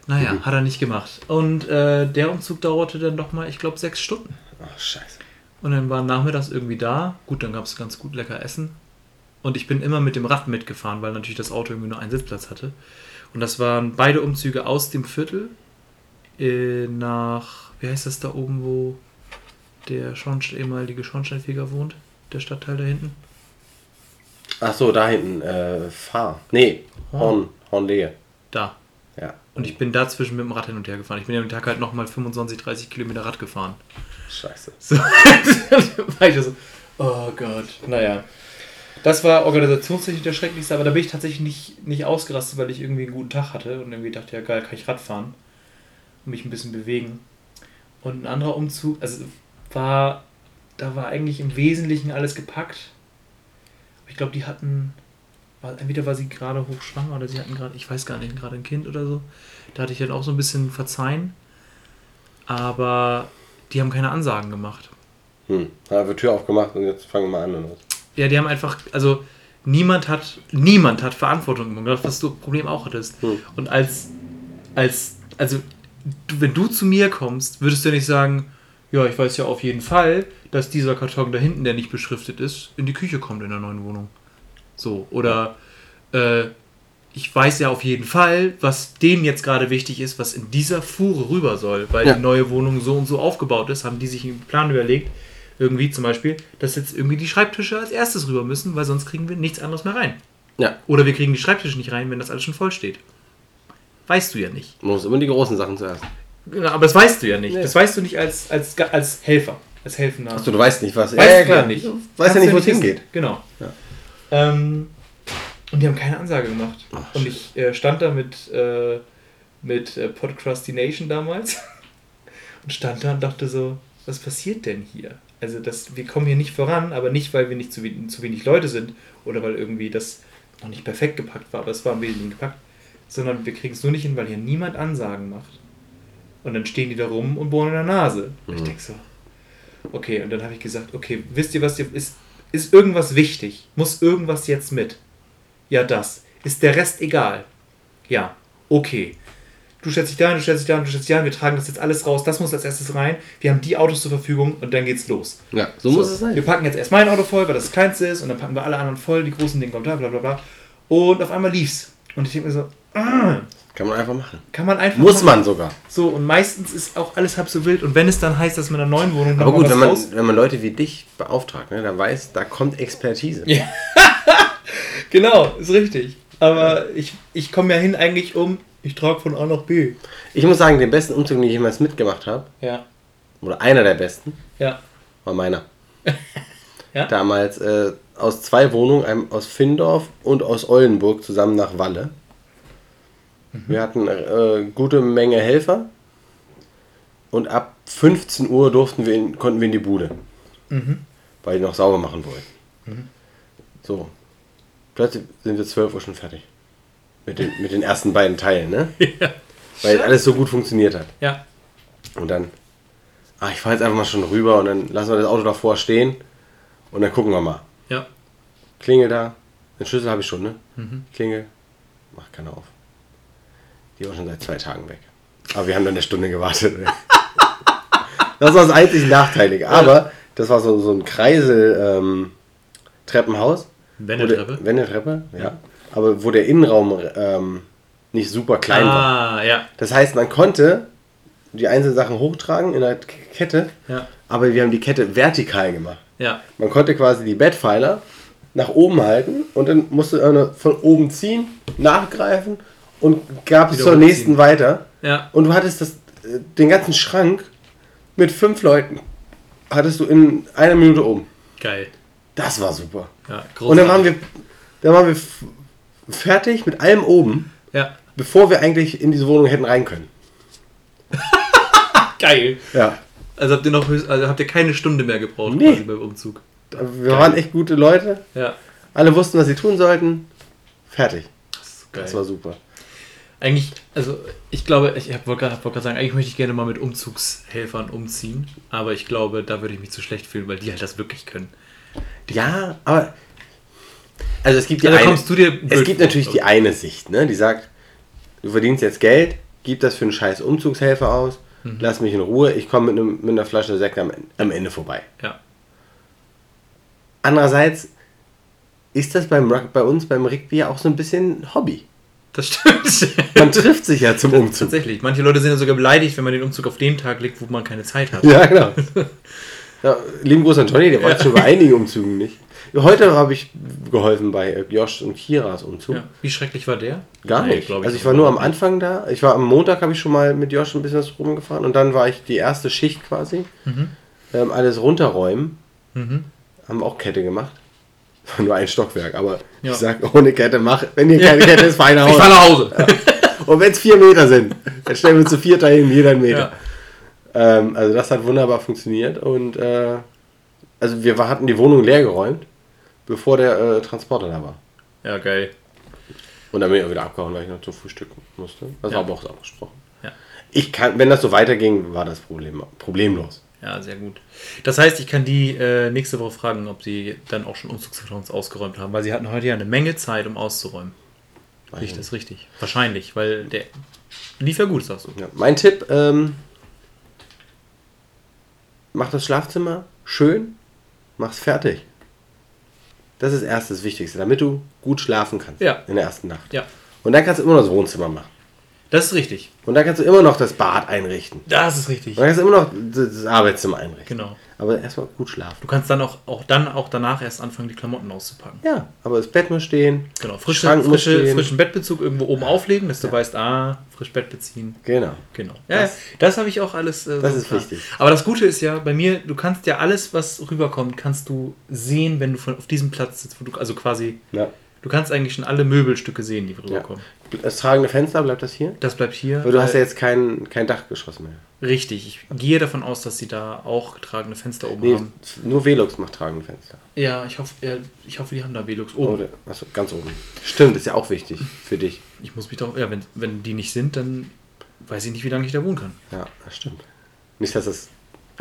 Naja, hat er nicht gemacht. Und äh, der Umzug dauerte dann doch mal, ich glaube, sechs Stunden. Ach, scheiße. Und dann war nachmittags irgendwie da. Gut, dann gab es ganz gut lecker Essen. Und ich bin immer mit dem Rad mitgefahren, weil natürlich das Auto irgendwie nur einen Sitzplatz hatte. Und das waren beide Umzüge aus dem Viertel äh, nach, wie heißt das da oben, wo der Schornstein, ehemalige Schornsteinfeger wohnt? Der Stadtteil da hinten? Ach so, da hinten, äh, Fahr. Nee, Horn, Hornlehe. Da. Ja. Und ich bin dazwischen mit dem Rad hin und her gefahren. Ich bin ja am Tag halt nochmal 25, 30 Kilometer Rad gefahren. Scheiße. So. war ich so, oh Gott. Naja. Das war organisationstechnisch der schrecklichste, aber da bin ich tatsächlich nicht, nicht ausgerastet, weil ich irgendwie einen guten Tag hatte und irgendwie dachte, ja geil, kann ich Rad fahren und mich ein bisschen bewegen. Und ein anderer Umzug, also war, da war eigentlich im Wesentlichen alles gepackt. Ich glaube, die hatten, war, entweder war sie gerade hochschwanger oder sie hatten gerade, ich weiß gar nicht, gerade ein Kind oder so. Da hatte ich dann auch so ein bisschen verzeihen. Aber die haben keine Ansagen gemacht. Hm. Da wird Tür aufgemacht und jetzt fangen wir mal an. Oder? Ja, die haben einfach, also niemand hat, niemand hat Verantwortung übernommen, was du Problem auch hattest. Hm. Und als, als, also du, wenn du zu mir kommst, würdest du nicht sagen, ja, ich weiß ja auf jeden Fall, dass dieser Karton da hinten, der nicht beschriftet ist, in die Küche kommt in der neuen Wohnung. So, oder äh, ich weiß ja auf jeden Fall, was denen jetzt gerade wichtig ist, was in dieser Fuhre rüber soll, weil Ja. die neue Wohnung so und so aufgebaut ist, haben die sich einen Plan überlegt, irgendwie zum Beispiel, dass jetzt irgendwie die Schreibtische als erstes rüber müssen, weil sonst kriegen wir nichts anderes mehr rein. Ja. Oder wir kriegen die Schreibtische nicht rein, wenn das alles schon voll steht. Weißt du ja nicht. Man muss immer die großen Sachen zuerst. Genau, aber das weißt du ja nicht. Nee. Das weißt du nicht als, als, als Helfer, als Helfender. Achso, du weißt nicht, was. Weißt du ja nicht. Du weißt ja nicht, wo es hingeht. Genau. Ja. Ähm, und die haben keine Ansage gemacht. Ach, und ich äh, stand da mit, äh, mit äh, Podcrastination damals und stand da und dachte so, was passiert denn hier? Also das, wir kommen hier nicht voran, aber nicht, weil wir nicht zu, zu wenig Leute sind oder weil irgendwie das noch nicht perfekt gepackt war, aber es war im Wesentlichen gepackt, sondern wir kriegen es nur nicht hin, weil hier niemand Ansagen macht. Und dann stehen die da rum und bohren in der Nase. Und Ich denke so, okay, und dann habe ich gesagt, okay, wisst ihr was, ist, ist irgendwas wichtig? Muss irgendwas jetzt mit? Ja, das. Ist der Rest egal? Ja, okay. Du stellst dich da hin, du stellst dich da hin, du stellst dich da hin, wir tragen das jetzt alles raus, das muss als erstes rein, wir haben die Autos zur Verfügung und dann geht's los. Ja, so, muss es sein. Wir packen jetzt erst mein Auto voll, weil das das kleinste ist, und dann packen wir alle anderen voll, die großen Dinge kommen da, bla bla bla. Und auf einmal lief's. Und ich denke mir so, ah, Kann man einfach machen. kann man einfach. Muss machen. man sogar. So, und meistens ist auch alles halb so wild. Und wenn es dann heißt, dass man in einer neuen Wohnung Aber gut, wenn man, raus- wenn man Leute wie dich beauftragt, ne, dann weiß, da kommt Expertise. Ja. genau, ist richtig. Aber ich, ich komme ja hin eigentlich um, ich trage von A nach B. Ich muss sagen, den besten Umzug, den ich jemals mitgemacht habe, Ja. oder einer der besten, Ja. war meiner. Ja? Damals äh, aus zwei Wohnungen, einem aus Findorf und aus Oldenburg, zusammen nach Walle. Wir hatten äh, gute Menge Helfer und ab 15 Uhr durften wir in, konnten wir in die Bude, weil die noch sauber machen wollten. So, plötzlich sind wir 12 Uhr schon fertig mit den, mit den ersten beiden Teilen, ne? Ja. weil alles so gut funktioniert hat. Ja. Und dann, ah, ich fahre jetzt einfach mal schon rüber und dann lassen wir das Auto davor stehen und dann gucken wir mal. Ja. Klingel da, den Schlüssel habe ich schon, ne? Klingel, macht keiner auf. Die war schon seit zwei Tagen weg. Aber wir haben dann eine Stunde gewartet. das war das einzig Nachteilige. Aber das war so, so ein Kreisel-Treppenhaus. Wendeltreppe? Wendeltreppe, ja. Aber wo der Innenraum ähm, nicht super klein war. Ah, ja. Das heißt, man konnte die einzelnen Sachen hochtragen in der Kette, Ja. aber wir haben die Kette vertikal gemacht. Ja. Man konnte quasi die Bettpfeiler nach oben halten und dann musste einer von oben ziehen, nachgreifen und gab es zur nächsten weiter. Ja. Und du hattest das, äh, den ganzen Schrank mit fünf Leuten. Hattest du in einer Minute oben. Geil. Das war super. Ja, Und dann waren wir, dann waren wir fertig mit allem oben, Ja. bevor wir eigentlich in diese Wohnung hätten rein können. Geil. Ja. Also habt ihr noch also habt ihr keine Stunde mehr gebraucht Nee. quasi beim Umzug. Wir waren echt gute Leute. Ja. Alle wussten, was sie tun sollten. Fertig. Das geil. Das war super. Eigentlich, also ich glaube, ich wollte gerade wollt sagen, eigentlich möchte ich gerne mal mit Umzugshelfern umziehen, aber ich glaube, da würde ich mich zu schlecht fühlen, weil die halt das wirklich können. Ja, aber. Also es gibt die Also eine, kommst du dir Es gibt natürlich die eine Sicht, ne? Die sagt, du verdienst jetzt Geld, gib das für einen scheiß Umzugshelfer aus, Mhm. lass mich in Ruhe, ich komme mit, einem- mit einer Flasche Sekt am, am Ende vorbei. Ja. Andererseits ist das beim, bei uns beim Rugby ja auch so ein bisschen Hobby. Das stimmt. Man trifft sich ja zum Umzug. Tatsächlich. Manche Leute sind ja sogar beleidigt, wenn man den Umzug auf den Tag legt, wo man keine Zeit hat. Ja, genau. Ja, lieben Gruß an Johnny, der war schon bei einigen Umzügen nicht. Heute habe ich geholfen bei äh, Josh und Kiras Umzug. Ja. Wie schrecklich war der? Gar Nee, nicht. glaub also ich war nur am. Anfang da. Ich war am Montag, habe ich schon mal mit Josh ein bisschen was rumgefahren und dann war ich die erste Schicht quasi. Ähm, alles runterräumen. Mhm. Haben auch Kette gemacht. Nur ein Stockwerk, aber Ja. ich sag, ohne Kette mach. Wenn ihr keine Kette ist, fahr nach Ich Hause. fahr nach Hause. Und wenn es vier Meter sind, dann stellen wir zu vier hin, jeder einen Meter. Ja. Ähm, also das hat wunderbar funktioniert und äh, also wir hatten die Wohnung leer geräumt, bevor der äh, Transporter da war. ja, geil. Und dann bin ich auch wieder abgehauen, weil ich noch zum Frühstück musste. Das Ja. war aber auch so abgesprochen. Ja. Ich kann, wenn das so weiterging, war das Problem, problemlos. Ja, sehr gut. Das heißt, ich kann die äh, nächste Woche fragen, ob sie dann auch schon Umzugskartons ausgeräumt haben, weil sie hatten heute ja eine Menge Zeit, um auszuräumen. Liegt das richtig? Wahrscheinlich, weil der lief ja gut, sagst du. Ja. Mein Tipp, ähm, mach das Schlafzimmer schön, mach's fertig. Das ist erst das Wichtigste, damit du gut schlafen kannst Ja. in der ersten Nacht. Ja, Und dann kannst du immer noch das Wohnzimmer machen. das ist richtig. Und dann kannst du immer noch das Bad einrichten. Das ist richtig. Und dann kannst du immer noch das Arbeitszimmer einrichten. Genau. Aber erstmal gut schlafen. Du kannst dann auch, auch dann auch danach erst anfangen, die Klamotten auszupacken. Ja, aber das Bett muss stehen. Genau. Frische, Schrank muss frische, stehen. frischen Bettbezug irgendwo oben auflegen, dass du weißt, ah, frisch Bett beziehen. Genau. Genau. Ja, Das- das, habe ich auch alles. Äh, Das so ist klar. wichtig. Aber das Gute ist ja, bei mir, du kannst ja alles, was rüberkommt, kannst du sehen, wenn du von, auf diesem Platz sitzt, wo du, also quasi Ja. Du kannst eigentlich schon alle Möbelstücke sehen, die Ja. rüberkommen. Das tragende Fenster, bleibt das hier? Das bleibt hier. Aber du hast ja jetzt kein, kein Dachgeschoss mehr. Richtig. Ich gehe davon aus, dass sie da auch tragende Fenster oben Nee, haben. nur Velux macht tragende Fenster. Ja, ich hoffe, äh, ich hoffe, die haben da Velux oben. der- achso, ganz oben. Stimmt, ist ja auch wichtig für dich. Ich muss mich doch, ja, wenn, wenn die nicht sind, dann weiß ich nicht, wie lange ich da wohnen kann. Ja, das stimmt. Nicht, dass es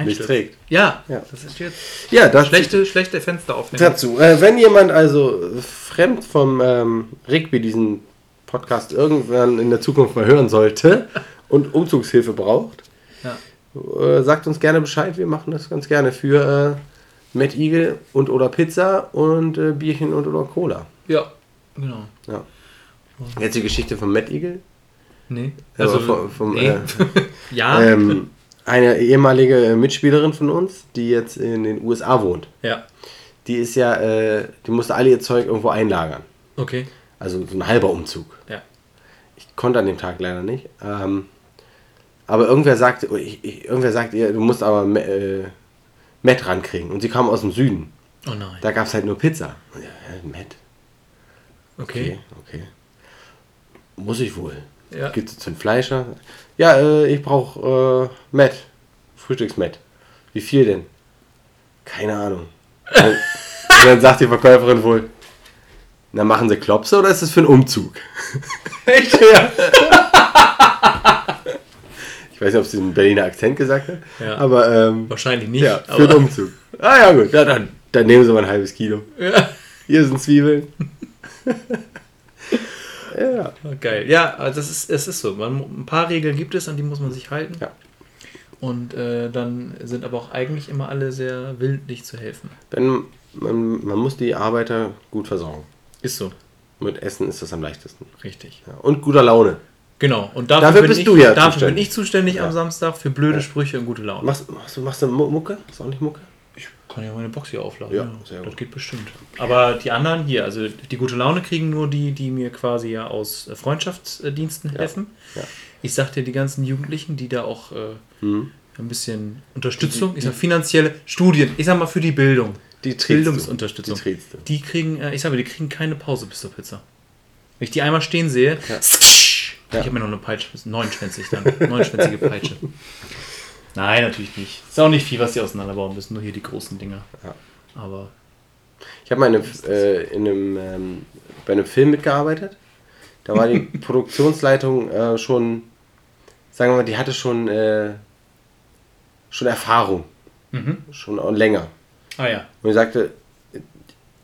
nicht trägt. Ja, Ja. das ist jetzt Ja, das schlechte, schlechte Fenster aufnehmen. dazu. Äh, wenn jemand also fremd vom ähm, Rigby diesen Podcast irgendwann in der Zukunft mal hören sollte und Umzugshilfe braucht, Ja. äh, sagt uns gerne Bescheid. Wir machen das ganz gerne für äh, Matt Eagle und oder Pizza und äh, Bierchen und oder Cola. ja, genau. Ja. Jetzt die Geschichte von Matt Eagle. Nee. Also vom, vom, nee. äh, ja. ähm, eine ehemalige äh, Mitspielerin von uns, die jetzt in den USA wohnt. ja. Die ist ja, äh, die musste alle ihr Zeug irgendwo einlagern. Okay. Also so ein halber Umzug. Ja. Ich konnte an dem Tag leider nicht. Ähm, aber irgendwer sagte, oh, ich, ich, irgendwer sagt ihr, du musst aber äh, Matt rankriegen. Und sie kam aus dem Süden. Oh nein. Da gab es halt nur Pizza. Ja, ja, Matt. okay. Okay, okay. Muss ich wohl. Ja. Geht zu den Fleischer. Ja, äh, ich brauche äh, Matt. Frühstücksmatt. Wie viel denn? Keine Ahnung. Und dann sagt die Verkäuferin wohl, na machen sie Klopse oder ist das für einen Umzug? Echt? Ja. Ich weiß nicht, ob sie einen Berliner Akzent gesagt hat, Ja. aber ähm, Wahrscheinlich nicht. ja, für aber, einen Umzug. Ah ja gut, ja, dann, dann nehmen sie mal ein halbes Kilo. Ja. Hier sind Zwiebeln. ja. Geil. Ja, also das ist, es ist so. Man, ein paar Regeln gibt es, an die muss man sich halten. Ja. Und äh, dann sind aber auch eigentlich immer alle sehr willentlich zu helfen. Wenn man, man muss die Arbeiter gut versorgen. Ist so. Mit Essen ist das am leichtesten. Richtig. Ja. Und guter Laune. Genau. Und dafür, Dafür bin bist ich, du ja dafür zuständig. bin ich zuständig Ja. am Samstag für blöde Sprüche und gute Laune. Machst, machst, du, machst du Mu- Mucke? Ist auch nicht Mucke? Ich kann ja meine Box hier aufladen. Ja, Ja, das geht bestimmt. Aber die anderen hier, also die gute Laune kriegen nur die, die mir quasi ja aus äh, Freundschaftsdiensten helfen. ja. Ich sag dir, die ganzen Jugendlichen, die da auch äh, Mhm. ein bisschen Unterstützung, ich sag finanzielle Studien, ich sag mal für die Bildung. Die Bildungsunterstützung. Du. Die. Die kriegen, äh, ich sag mal, die kriegen keine Pause bis zur Pizza. Wenn ich die einmal stehen sehe, Ja. Ich Ja. habe mir noch eine Peitsche, neunschwänzig dann, neunschwänzige Peitsche. Nein, natürlich nicht. Ist auch nicht viel, was sie auseinanderbauen müssen, nur hier die großen Dinger. Ja. Aber Ich habe mal in einem, äh, in einem, ähm, bei einem Film mitgearbeitet. Da war die Produktionsleitung äh, schon, sagen wir mal, die hatte schon, äh, schon Erfahrung. Mhm. Schon auch länger. Ah ja. Und ich sagte,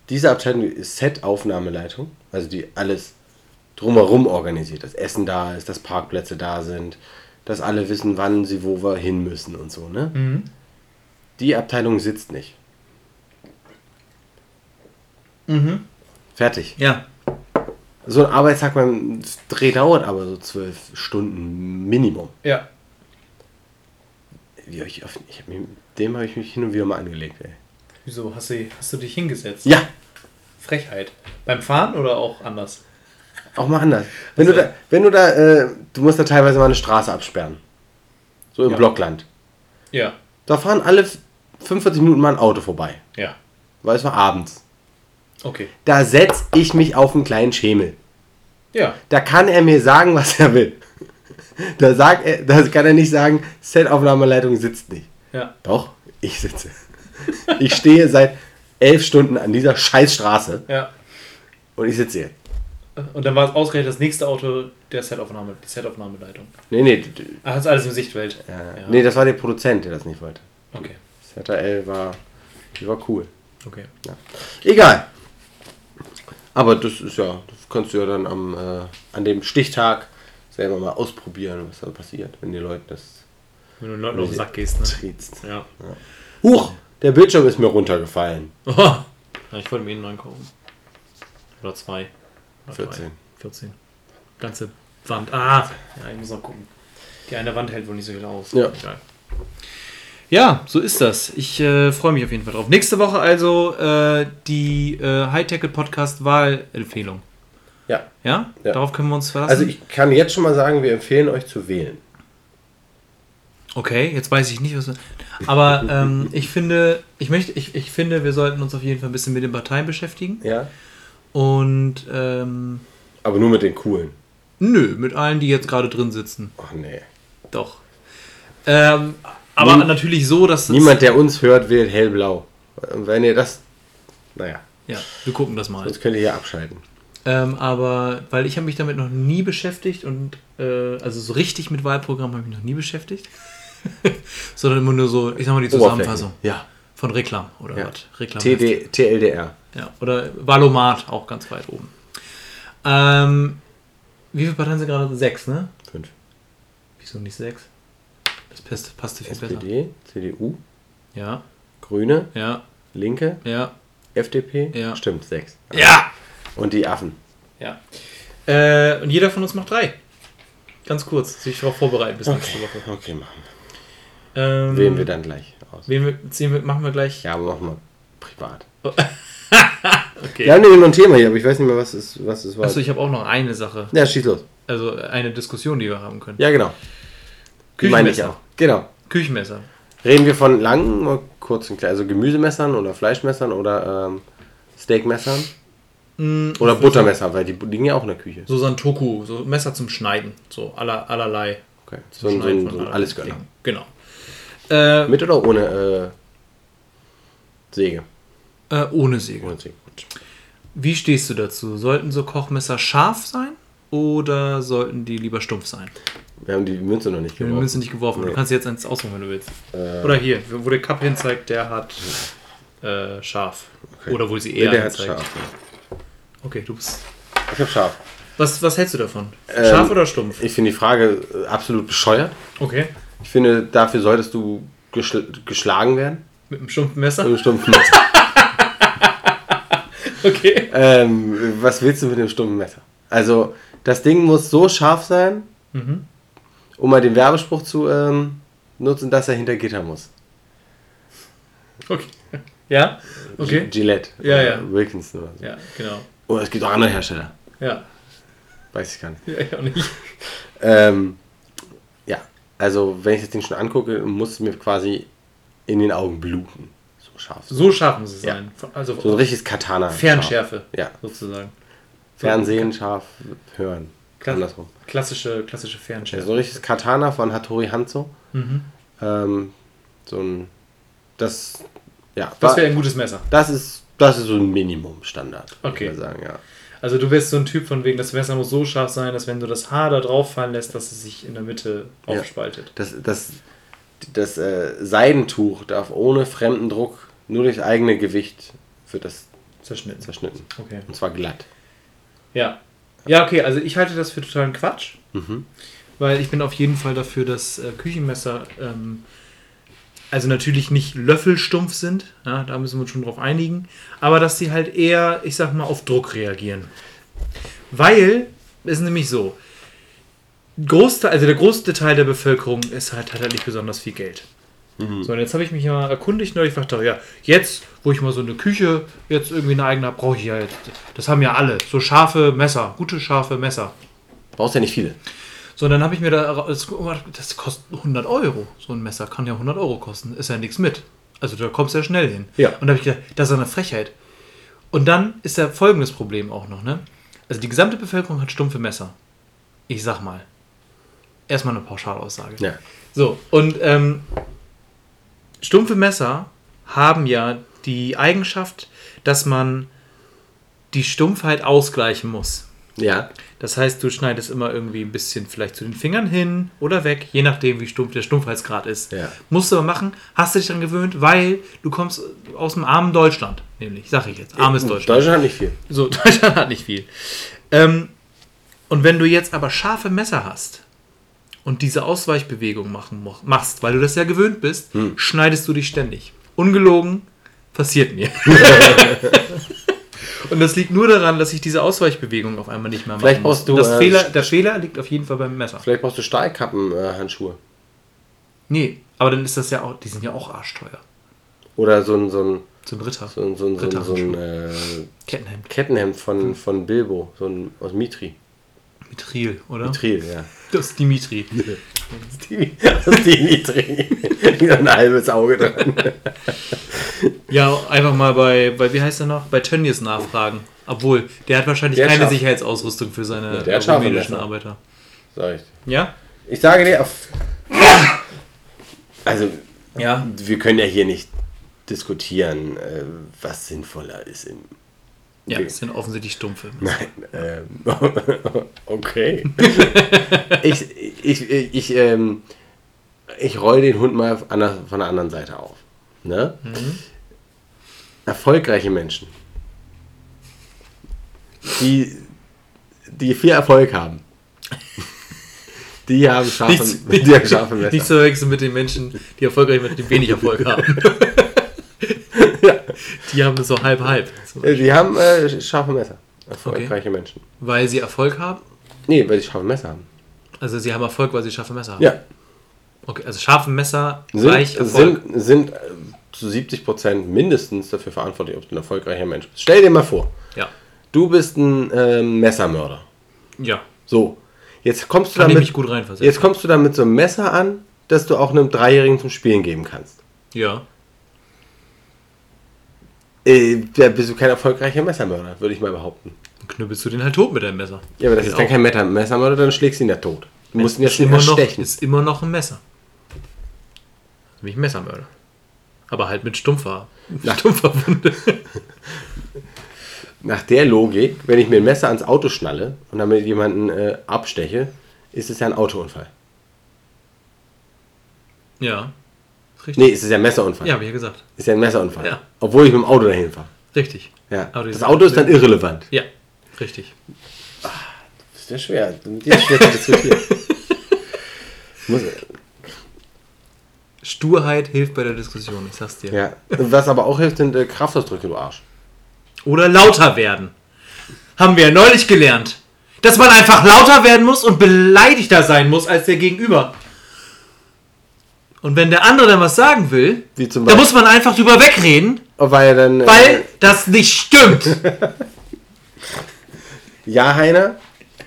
diese Abteilung ist Set-Aufnahmeleitung, also die alles drumherum organisiert, dass Essen da ist, dass Parkplätze da sind, dass alle wissen, wann sie wo wir hin müssen und so, ne? Mhm. Die Abteilung sitzt nicht. Mhm. Fertig. Ja. So ein Arbeitstag beim Dreh dauert aber so zwölf Stunden Minimum. Ja. Wie ich oft, ich hab mich, dem habe ich mich hin und wieder mal angelegt, ey. Wieso? Hast du, hast du dich hingesetzt? Ja, Frechheit. Beim Fahren oder auch anders? Auch mal anders. Wenn du Also- da, wenn du da, äh, du musst da teilweise mal eine Straße absperren. So im Ja. Blockland. Ja. Da fahren alle 45 Minuten mal ein Auto vorbei. Ja. Weil es war abends. Okay. Da setz ich mich auf einen kleinen Schemel. Ja. Da kann er mir sagen, was er will. Da, sagt er, da kann er nicht sagen, Set-Aufnahmeleitung sitzt nicht. Ja. Doch, ich sitze. Ich stehe seit elf Stunden an dieser Scheißstraße Ja. und ich sitze hier. Und dann war es ausgerechnet das nächste Auto der Setaufnahme, die Setaufnahmeleitung. Nee, nee, Ah, das ist alles im Sichtfeld. ja. Ja. nee, das war der Produzent, der das nicht wollte. Okay. ZL war, die war cool. Okay. Egal. Aber das ist ja, das kannst du ja dann am, äh, an dem Stichtag selber mal ausprobieren, was da passiert, wenn die Leute das Wenn du Leuten auf den Sack gehst, ne? triezt. Ja. Huch, der Bildschirm ist mir runtergefallen. Oh. ja. Ich wollte mir einen neuen kaufen. Oder zwei. Oder 14. Drei. 14. Ganze Wand. Ah! Ja, ich muss noch gucken. Die eine Wand hält wohl nicht so viel aus. Ja. Egal. Ja, so ist das. Ich äh, freue mich auf jeden Fall drauf. Nächste Woche also äh, die äh, High-Tackle-Podcast-Wahlempfehlung. Ja. Ja? Ja. Darauf können wir uns verlassen. Also ich kann jetzt schon mal sagen, wir empfehlen euch zu wählen. Okay, jetzt weiß ich nicht, was. Aber ähm, ich finde, ich möchte, ich, ich finde, wir sollten uns auf jeden Fall ein bisschen mit den Parteien beschäftigen. Ja. Und ähm, Aber nur mit den coolen. nö, mit allen, die jetzt gerade drin sitzen. Ach nee. Doch. Ähm, aber Niem- natürlich so, dass es- Niemand, der uns hört, wählt hellblau. Und wenn ihr das. Naja, Ja, wir gucken das mal. sonst könnt ihr hier abschalten. Ähm, aber weil ich habe mich damit noch nie beschäftigt und äh, also so richtig mit Wahlprogramm habe ich mich noch nie beschäftigt. Sondern immer nur so, ich sag mal die Zusammenfassung Ja. Von Reklam oder ja. was? Reklam. TD, TLDR. Ja, oder Valomat auch ganz weit oben. Ähm, wie viele Parteien sind gerade? Sechs, ne? Fünf. Wieso nicht sechs? Das passt, passte viel besser. SPD, CDU, Ja, Grüne, ja, Linke, ja, FDP. Ja. Stimmt, sechs. ja, Und die Affen. ja. Äh, und jeder von uns macht drei. Ganz kurz, sich darauf vorbereiten bis nächste Woche. Okay, machen Ähm. Wählen wir dann gleich aus. Wir, wir, machen wir gleich. Ja, aber machen wir privat. Okay. Wir haben nämlich noch ein Thema hier, aber ich weiß nicht mehr, was es, was es war. Achso, ich habe auch noch eine Sache. ja, schieß los. Also eine Diskussion, die wir haben können. Ja, genau. Die meine ich Küchenmesser. auch. Genau. Küchenmesser. Reden wir von langen oder kurzen, also Gemüsemessern oder Fleischmessern oder ähm, Steakmessern Mm, oder Buttermesser, weil die liegen ja auch in der Küche. So Santoku, so Messer zum Schneiden. So aller, allerlei. Okay. So, so, so allerlei Allesgönner. Dingen. Genau. Äh, Mit oder ohne äh, Säge? äh, ohne Säge. Ohne Säge. Gut. Wie stehst du dazu? Sollten so Kochmesser scharf sein oder sollten die lieber stumpf sein? Wir haben die Münze noch nicht Ich habe die geworfen. Münze nicht geworfen. Du Nee. kannst jetzt eins aussuchen, wenn du willst. Äh, Oder hier, wo der Cup hinzeigt, der hat äh, scharf. Okay. Oder wo sie nee, eher der hat scharf. Okay, du bist. Ich hab scharf. Was, was hältst du davon? Ähm, Scharf oder stumpf? Ich finde die Frage äh, absolut bescheuert. Okay. Ich finde, dafür solltest du geschl geschlagen werden. Mit einem stumpfen Messer? Mit einem stumpfen Messer. Okay. ähm, was willst du mit dem stumpfen Messer? Also, das Ding muss so scharf sein, Mhm. um mal den Werbespruch zu ähm, nutzen, dass er hinter Gitter muss. Okay. Ja? Okay. Gillette. Ja, oder ja. Wilkinson oder so. Ja, genau. Oh, es gibt auch andere Hersteller. Ja. Weiß ich gar nicht. Ja, ich auch nicht. Ähm, also wenn ich das Ding schon angucke, muss es mir quasi in den Augen bluten. So scharf. So, scharf muss es Ja. sein. Also so ein richtiges Katana. Fernschärfe, Scharf. Ja. sozusagen. Fernsehen, scharf, hören. Klasse. Andersrum. Klassische, klassische Ja, Fernschärfe. so ein richtiges Katana von Hattori Hanzo. Mhm. Ähm, so ein. Das. Ja, Das wäre ein gutes Messer. das ist. Das ist so ein Minimum-Standard. Okay. Ich mal sagen, ja. Also du bist so ein Typ von wegen, das Messer muss so scharf sein, dass wenn du das Haar da drauf fallen lässt, dass es sich in der Mitte Ja. aufspaltet. Das, das, das äh, Seidentuch darf ohne fremden Druck, nur durch eigene Gewicht, wird das Zerschnitten. zerschnitten. Okay. Und zwar glatt. Ja. Ja, okay, also ich halte das für totalen Quatsch. Mhm. Weil ich bin auf jeden Fall dafür, dass äh, Küchenmesser ähm, also natürlich nicht löffelstumpf sind, ja, da müssen wir uns schon drauf einigen, aber dass sie halt eher, ich sag mal, auf Druck reagieren. Weil, es ist nämlich so, Großteil, also der größte Teil der Bevölkerung ist halt, hat halt nicht besonders viel Geld. So, und jetzt habe ich mich mal erkundigt neulich, dachte, ja, jetzt, wo ich mal so eine Küche jetzt irgendwie eine eigene habe, brauche ich ja jetzt, das haben ja alle, so scharfe Messer, gute scharfe Messer. Brauchst ja nicht viele. So, dann habe ich mir da, das, das kostet 100 Euro. So ein Messer kann ja 100 Euro kosten. Ist ja nichts mit. Also da kommst du ja schnell hin. Ja. Und da habe ich gedacht, das ist eine Frechheit. Und dann ist ja folgendes Problem auch noch, ne? Also die gesamte Bevölkerung hat stumpfe Messer. Ich sag mal. Erstmal eine Pauschalaussage. Ja. So, und ähm, stumpfe Messer haben ja die Eigenschaft, dass man die Stumpfheit ausgleichen muss. Ja. Das heißt, du schneidest immer irgendwie ein bisschen vielleicht zu den Fingern hin oder weg, je nachdem, wie stumpf der Stumpfheitsgrad ist. Ja. Musst du aber machen, hast du dich daran gewöhnt, weil du kommst aus dem armen Deutschland, nämlich, sag ich jetzt, armes Deutschland. Deutschland hat nicht viel. So, Deutschland hat nicht viel. Ähm, und wenn du jetzt aber scharfe Messer hast und diese Ausweichbewegung machen, machst, weil du das ja gewöhnt bist, schneidest du dich ständig. Ungelogen, passiert mir. und das liegt nur daran, dass ich diese Ausweichbewegung auf einmal nicht mehr mache. Vielleicht brauchst du, das äh, Fehler, der Fehler liegt auf jeden Fall beim Messer. Vielleicht brauchst du Stahlkappen-Handschuhe. Nee, aber dann ist das ja auch, die sind ja auch arschteuer. Oder so ein, so ein, So ein Ritter. so ein, so ein, so ein, so ein äh, Kettenhemd. Kettenhemd von, von Bilbo. So ein aus Mitri. Mithril, oder? Mithril, ja. Das ist Dimitri. Aus Dimitri. Wieder ein halbes Auge dran. Ja, einfach mal bei, bei, wie heißt er noch? Bei Tönnies nachfragen. Obwohl, der hat wahrscheinlich Der keine scharf- Sicherheitsausrüstung für seine der hat scharfe rumänischen Messer. Arbeiter. Sag ich. Ja? Ich sage dir auf. Also, Ja. wir können ja hier nicht diskutieren, äh, was sinnvoller ist im. Ja, das sind offensichtlich stumpfe. Nein, ähm, okay. ich ich, ich, ähm, ich roll den Hund mal von der anderen Seite auf. Ne? Erfolgreiche Menschen, die, die viel Erfolg haben, die haben scharfe, Nichts, die haben scharfe Messer. nicht zu verwechseln mit den Menschen, die erfolgreich mit die wenig Erfolg haben. Die haben das so halb halb. So. Äh, Die haben äh, scharfe Messer. Erfolgreiche Menschen. Weil sie Erfolg haben? Nee, weil sie scharfe Messer haben. Also sie haben Erfolg, weil sie scharfe Messer haben. Ja. Okay, also scharfe Messer sind, gleich Erfolg. sind, sind äh, zu 70 Prozent mindestens dafür verantwortlich, ob du ein erfolgreicher Mensch bist. Stell dir mal vor, Ja. du bist ein ähm, Messermörder. Ja. So, jetzt kommst du Kann ich damit, gut jetzt kommst du da mit so einem Messer an, das du auch einem Dreijährigen zum Spielen geben kannst. Ja. Äh, da bist du kein erfolgreicher Messermörder, würde ich mal behaupten. Dann knüppelst du den halt tot mit deinem Messer. Ja, aber das Geht ist dann kein Messermörder, dann schlägst du ihn ja tot. Du musst ihn ja ist schon immer noch, ist immer noch ein Messer. Nämlich Messermörder. Aber halt mit stumpfer, stumpfer Wunde. Nach der Logik, wenn ich mir ein Messer ans Auto schnalle und damit jemanden äh, absteche, ist es ja ein Autounfall. ja. Richtig. Nee, es ist ja ein Messerunfall. Ja, ich ja gesagt. Ist ja ein Messerunfall. Ja. Obwohl ich mit dem Auto dahin fahre. Richtig. Ja. Aber das Auto ist dann irrelevant. Ja, richtig. Das ist ja schwer. Mit dir ist schwer zu diskutieren. Muss, Sturheit hilft bei der Diskussion, ich sag's dir. ja. Was aber auch hilft, sind äh, Kraftausdrücke, du Arsch. Oder lauter werden. Haben wir ja neulich gelernt. Dass man einfach lauter werden muss und beleidigter sein muss als der Gegenüber. Und wenn der andere dann was sagen will, da muss man einfach drüber wegreden, weil er dann. äh, weil das nicht stimmt. ja, Heiner,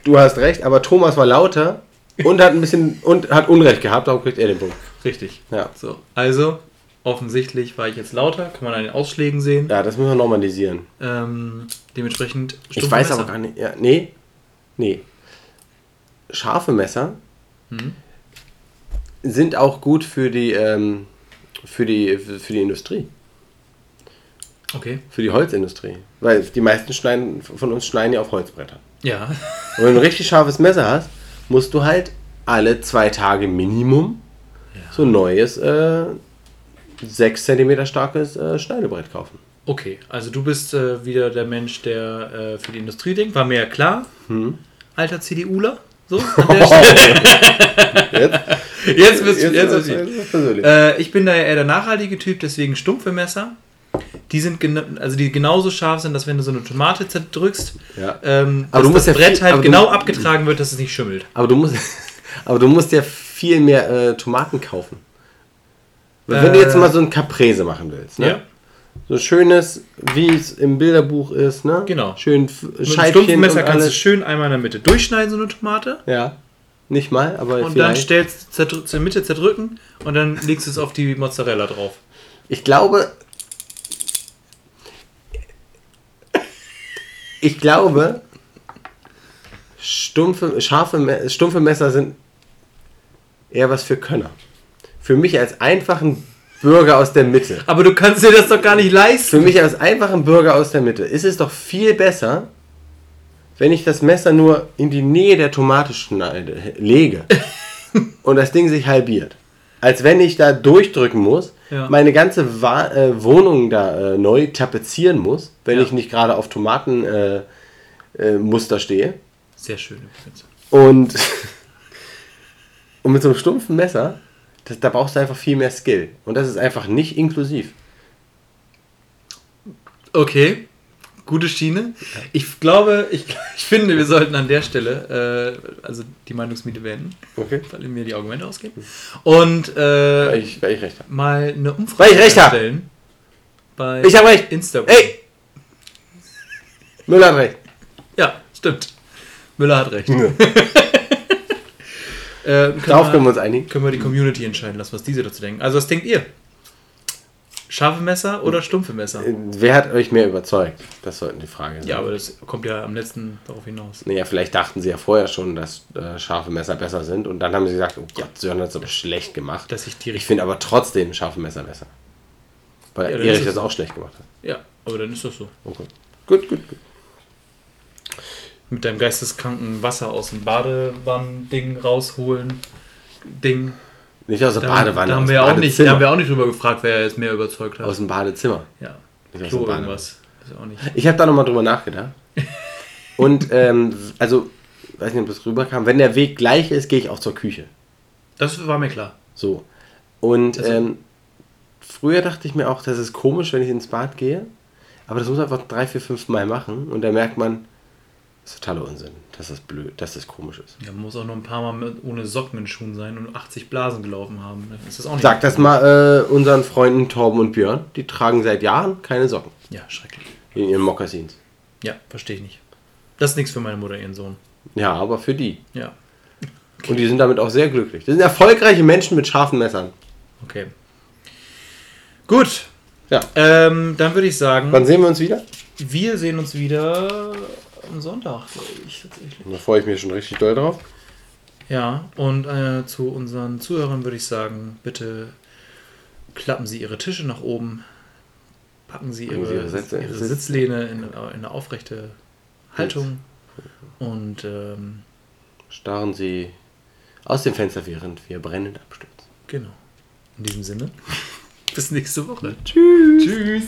du hast recht, aber Thomas war lauter und hat ein bisschen und hat Unrecht gehabt, darum kriegt er den Punkt. Richtig. Ja. So, also, offensichtlich war ich jetzt lauter, kann man an den Ausschlägen sehen. Ja, das müssen wir normalisieren. Ähm, dementsprechend Ich weiß Messer. aber gar nicht. Ja, nee. Nee. Scharfe Messer Mhm. Sind auch gut für die, ähm, für die, für die Industrie. Okay. Für die Holzindustrie. Weil die meisten schneiden, von uns schneiden ja auf Holzbretter. Ja. Und wenn du ein richtig scharfes Messer hast, musst du halt alle zwei Tage Minimum so ein neues, äh, 6 cm starkes äh, Schneidebrett kaufen. Okay, also du bist äh, wieder der Mensch, der äh, für die Industrie denkt, war mir ja klar. Hm. Alter CDUler. So, an der Stelle. Jetzt, bist du. jetzt, Jetzt persönlich. Äh, ich bin da eher der nachhaltige Typ, deswegen stumpfe Messer. Die sind also die genauso scharf sind, dass wenn du so eine Tomate zerdrückst, Ja. ähm, Aber dass du musst das ja Brett viel- halt du- genau abgetragen wird, dass es nicht schimmelt. Aber du musst, aber du musst ja viel mehr äh, Tomaten kaufen. Weil Wenn du Äh, jetzt mal so ein Caprese machen willst, ne? Ja. So schönes, wie es im Bilderbuch ist, ne? Genau. Schön f- Mit Scheibchen stumpfen Messer kannst du schön einmal in der Mitte durchschneiden, so eine Tomate. Ja. Nicht mal, aber Und dann vielleicht. stellst zerdrü- zur Mitte zerdrücken und dann legst du es auf die Mozzarella drauf. Ich glaube. Ich glaube, stumpfe, scharfe, stumpfe Messer sind eher was für Könner. Für mich als einfachen Bürger aus der Mitte. Aber du kannst dir das doch gar nicht leisten. Für mich als einfachen Bürger aus der Mitte ist es doch viel besser, wenn ich das Messer nur in die Nähe der Tomate schneide, lege und das Ding sich halbiert. Als wenn ich da durchdrücken muss, Ja. meine ganze Wa äh, Wohnung da äh, neu tapezieren muss, wenn Ja. ich nicht gerade auf Tomatenmuster äh, äh, stehe. Sehr schön. Und, und mit so einem stumpfen Messer, das, da brauchst du einfach viel mehr Skill. Und das ist einfach nicht inklusiv. Okay, gute Schiene. Ich glaube, ich, ich finde, wir sollten an der Stelle äh, also die Meinungsmiete beenden, Okay. weil mir die Argumente ausgehen. Und äh, Weil ich, weil ich recht habe. mal eine Umfrage Weil ich recht stellen. Bei Ich habe recht. Instagram. Ey! Müller hat recht. Ja, stimmt. Müller hat recht. Ja. Äh, können, Darauf können wir wir, uns einigen. können wir die Community entscheiden lassen, was diese dazu denken. Also, was denkt ihr? Scharfe Messer oder stumpfe Messer? Wer hat euch mehr überzeugt? Das sollten die Fragen sein. Ja, aber das kommt ja am letzten darauf hinaus. Naja, vielleicht dachten sie ja vorher schon, dass äh, scharfe Messer besser sind und dann haben sie gesagt, oh Gott, Sören hat es aber schlecht gemacht. Dass ich die Ich finde aber trotzdem scharfe Messer besser. Weil Ja, Erich das auch schlecht gemacht hat. Ja, aber dann ist das so. Okay. Gut, gut, gut. Mit deinem geisteskranken Wasser aus dem Badewann-Ding rausholen. Ding. Nicht aus der Da, Badewanne, da, haben aus wir dem auch nicht, da haben wir auch nicht drüber gefragt, wer jetzt mehr überzeugt hat. aus dem Badezimmer. ja. Nicht aus Klo der Badewanne. irgendwas. Ist auch nicht. Ich habe da nochmal drüber nachgedacht. Und, ähm, also, weiß nicht, ob das rüberkam. Wenn der Weg gleich ist, gehe ich auch zur Küche. Das war mir klar. So. Und Also- ähm, früher dachte ich mir auch, das ist komisch, wenn ich ins Bad gehe. Aber das muss man einfach drei, vier, fünf Mal machen. Und da merkt man, das ist totaler Unsinn, dass das blöd, dass das komisch ist. Ja, man muss auch noch ein paar Mal mit, ohne Socken in Schuhen sein und 80 Blasen gelaufen haben. Dann ist das auch nicht. Sag das mal äh, unseren Freunden Torben und Björn. Die tragen seit Jahren keine Socken Ja, schrecklich. in ihren Mokassins. Ja, verstehe ich nicht. Das ist nichts für meine Mutter, ihren Sohn. Ja, aber für die. Ja, Und die sind damit auch sehr glücklich. Das sind erfolgreiche Menschen mit scharfen Messern. okay. Gut. Ja. Ähm, dann würde ich sagen, Wann sehen wir uns wieder? wir sehen uns wieder am Sonntag, glaube ich, tatsächlich. Da freue ich mich schon richtig doll drauf. Ja, und äh, zu unseren Zuhörern würde ich sagen, bitte klappen Sie Ihre Tische nach oben, packen Sie Ihre, Sie Ihre ihre Sitz- Sitzlehne in, in eine aufrechte Haltung und ähm, Starren Sie aus dem Fenster, während wir brennend abstürzen. genau. In diesem Sinne, bis nächste Woche. Tschüss. Tschüss.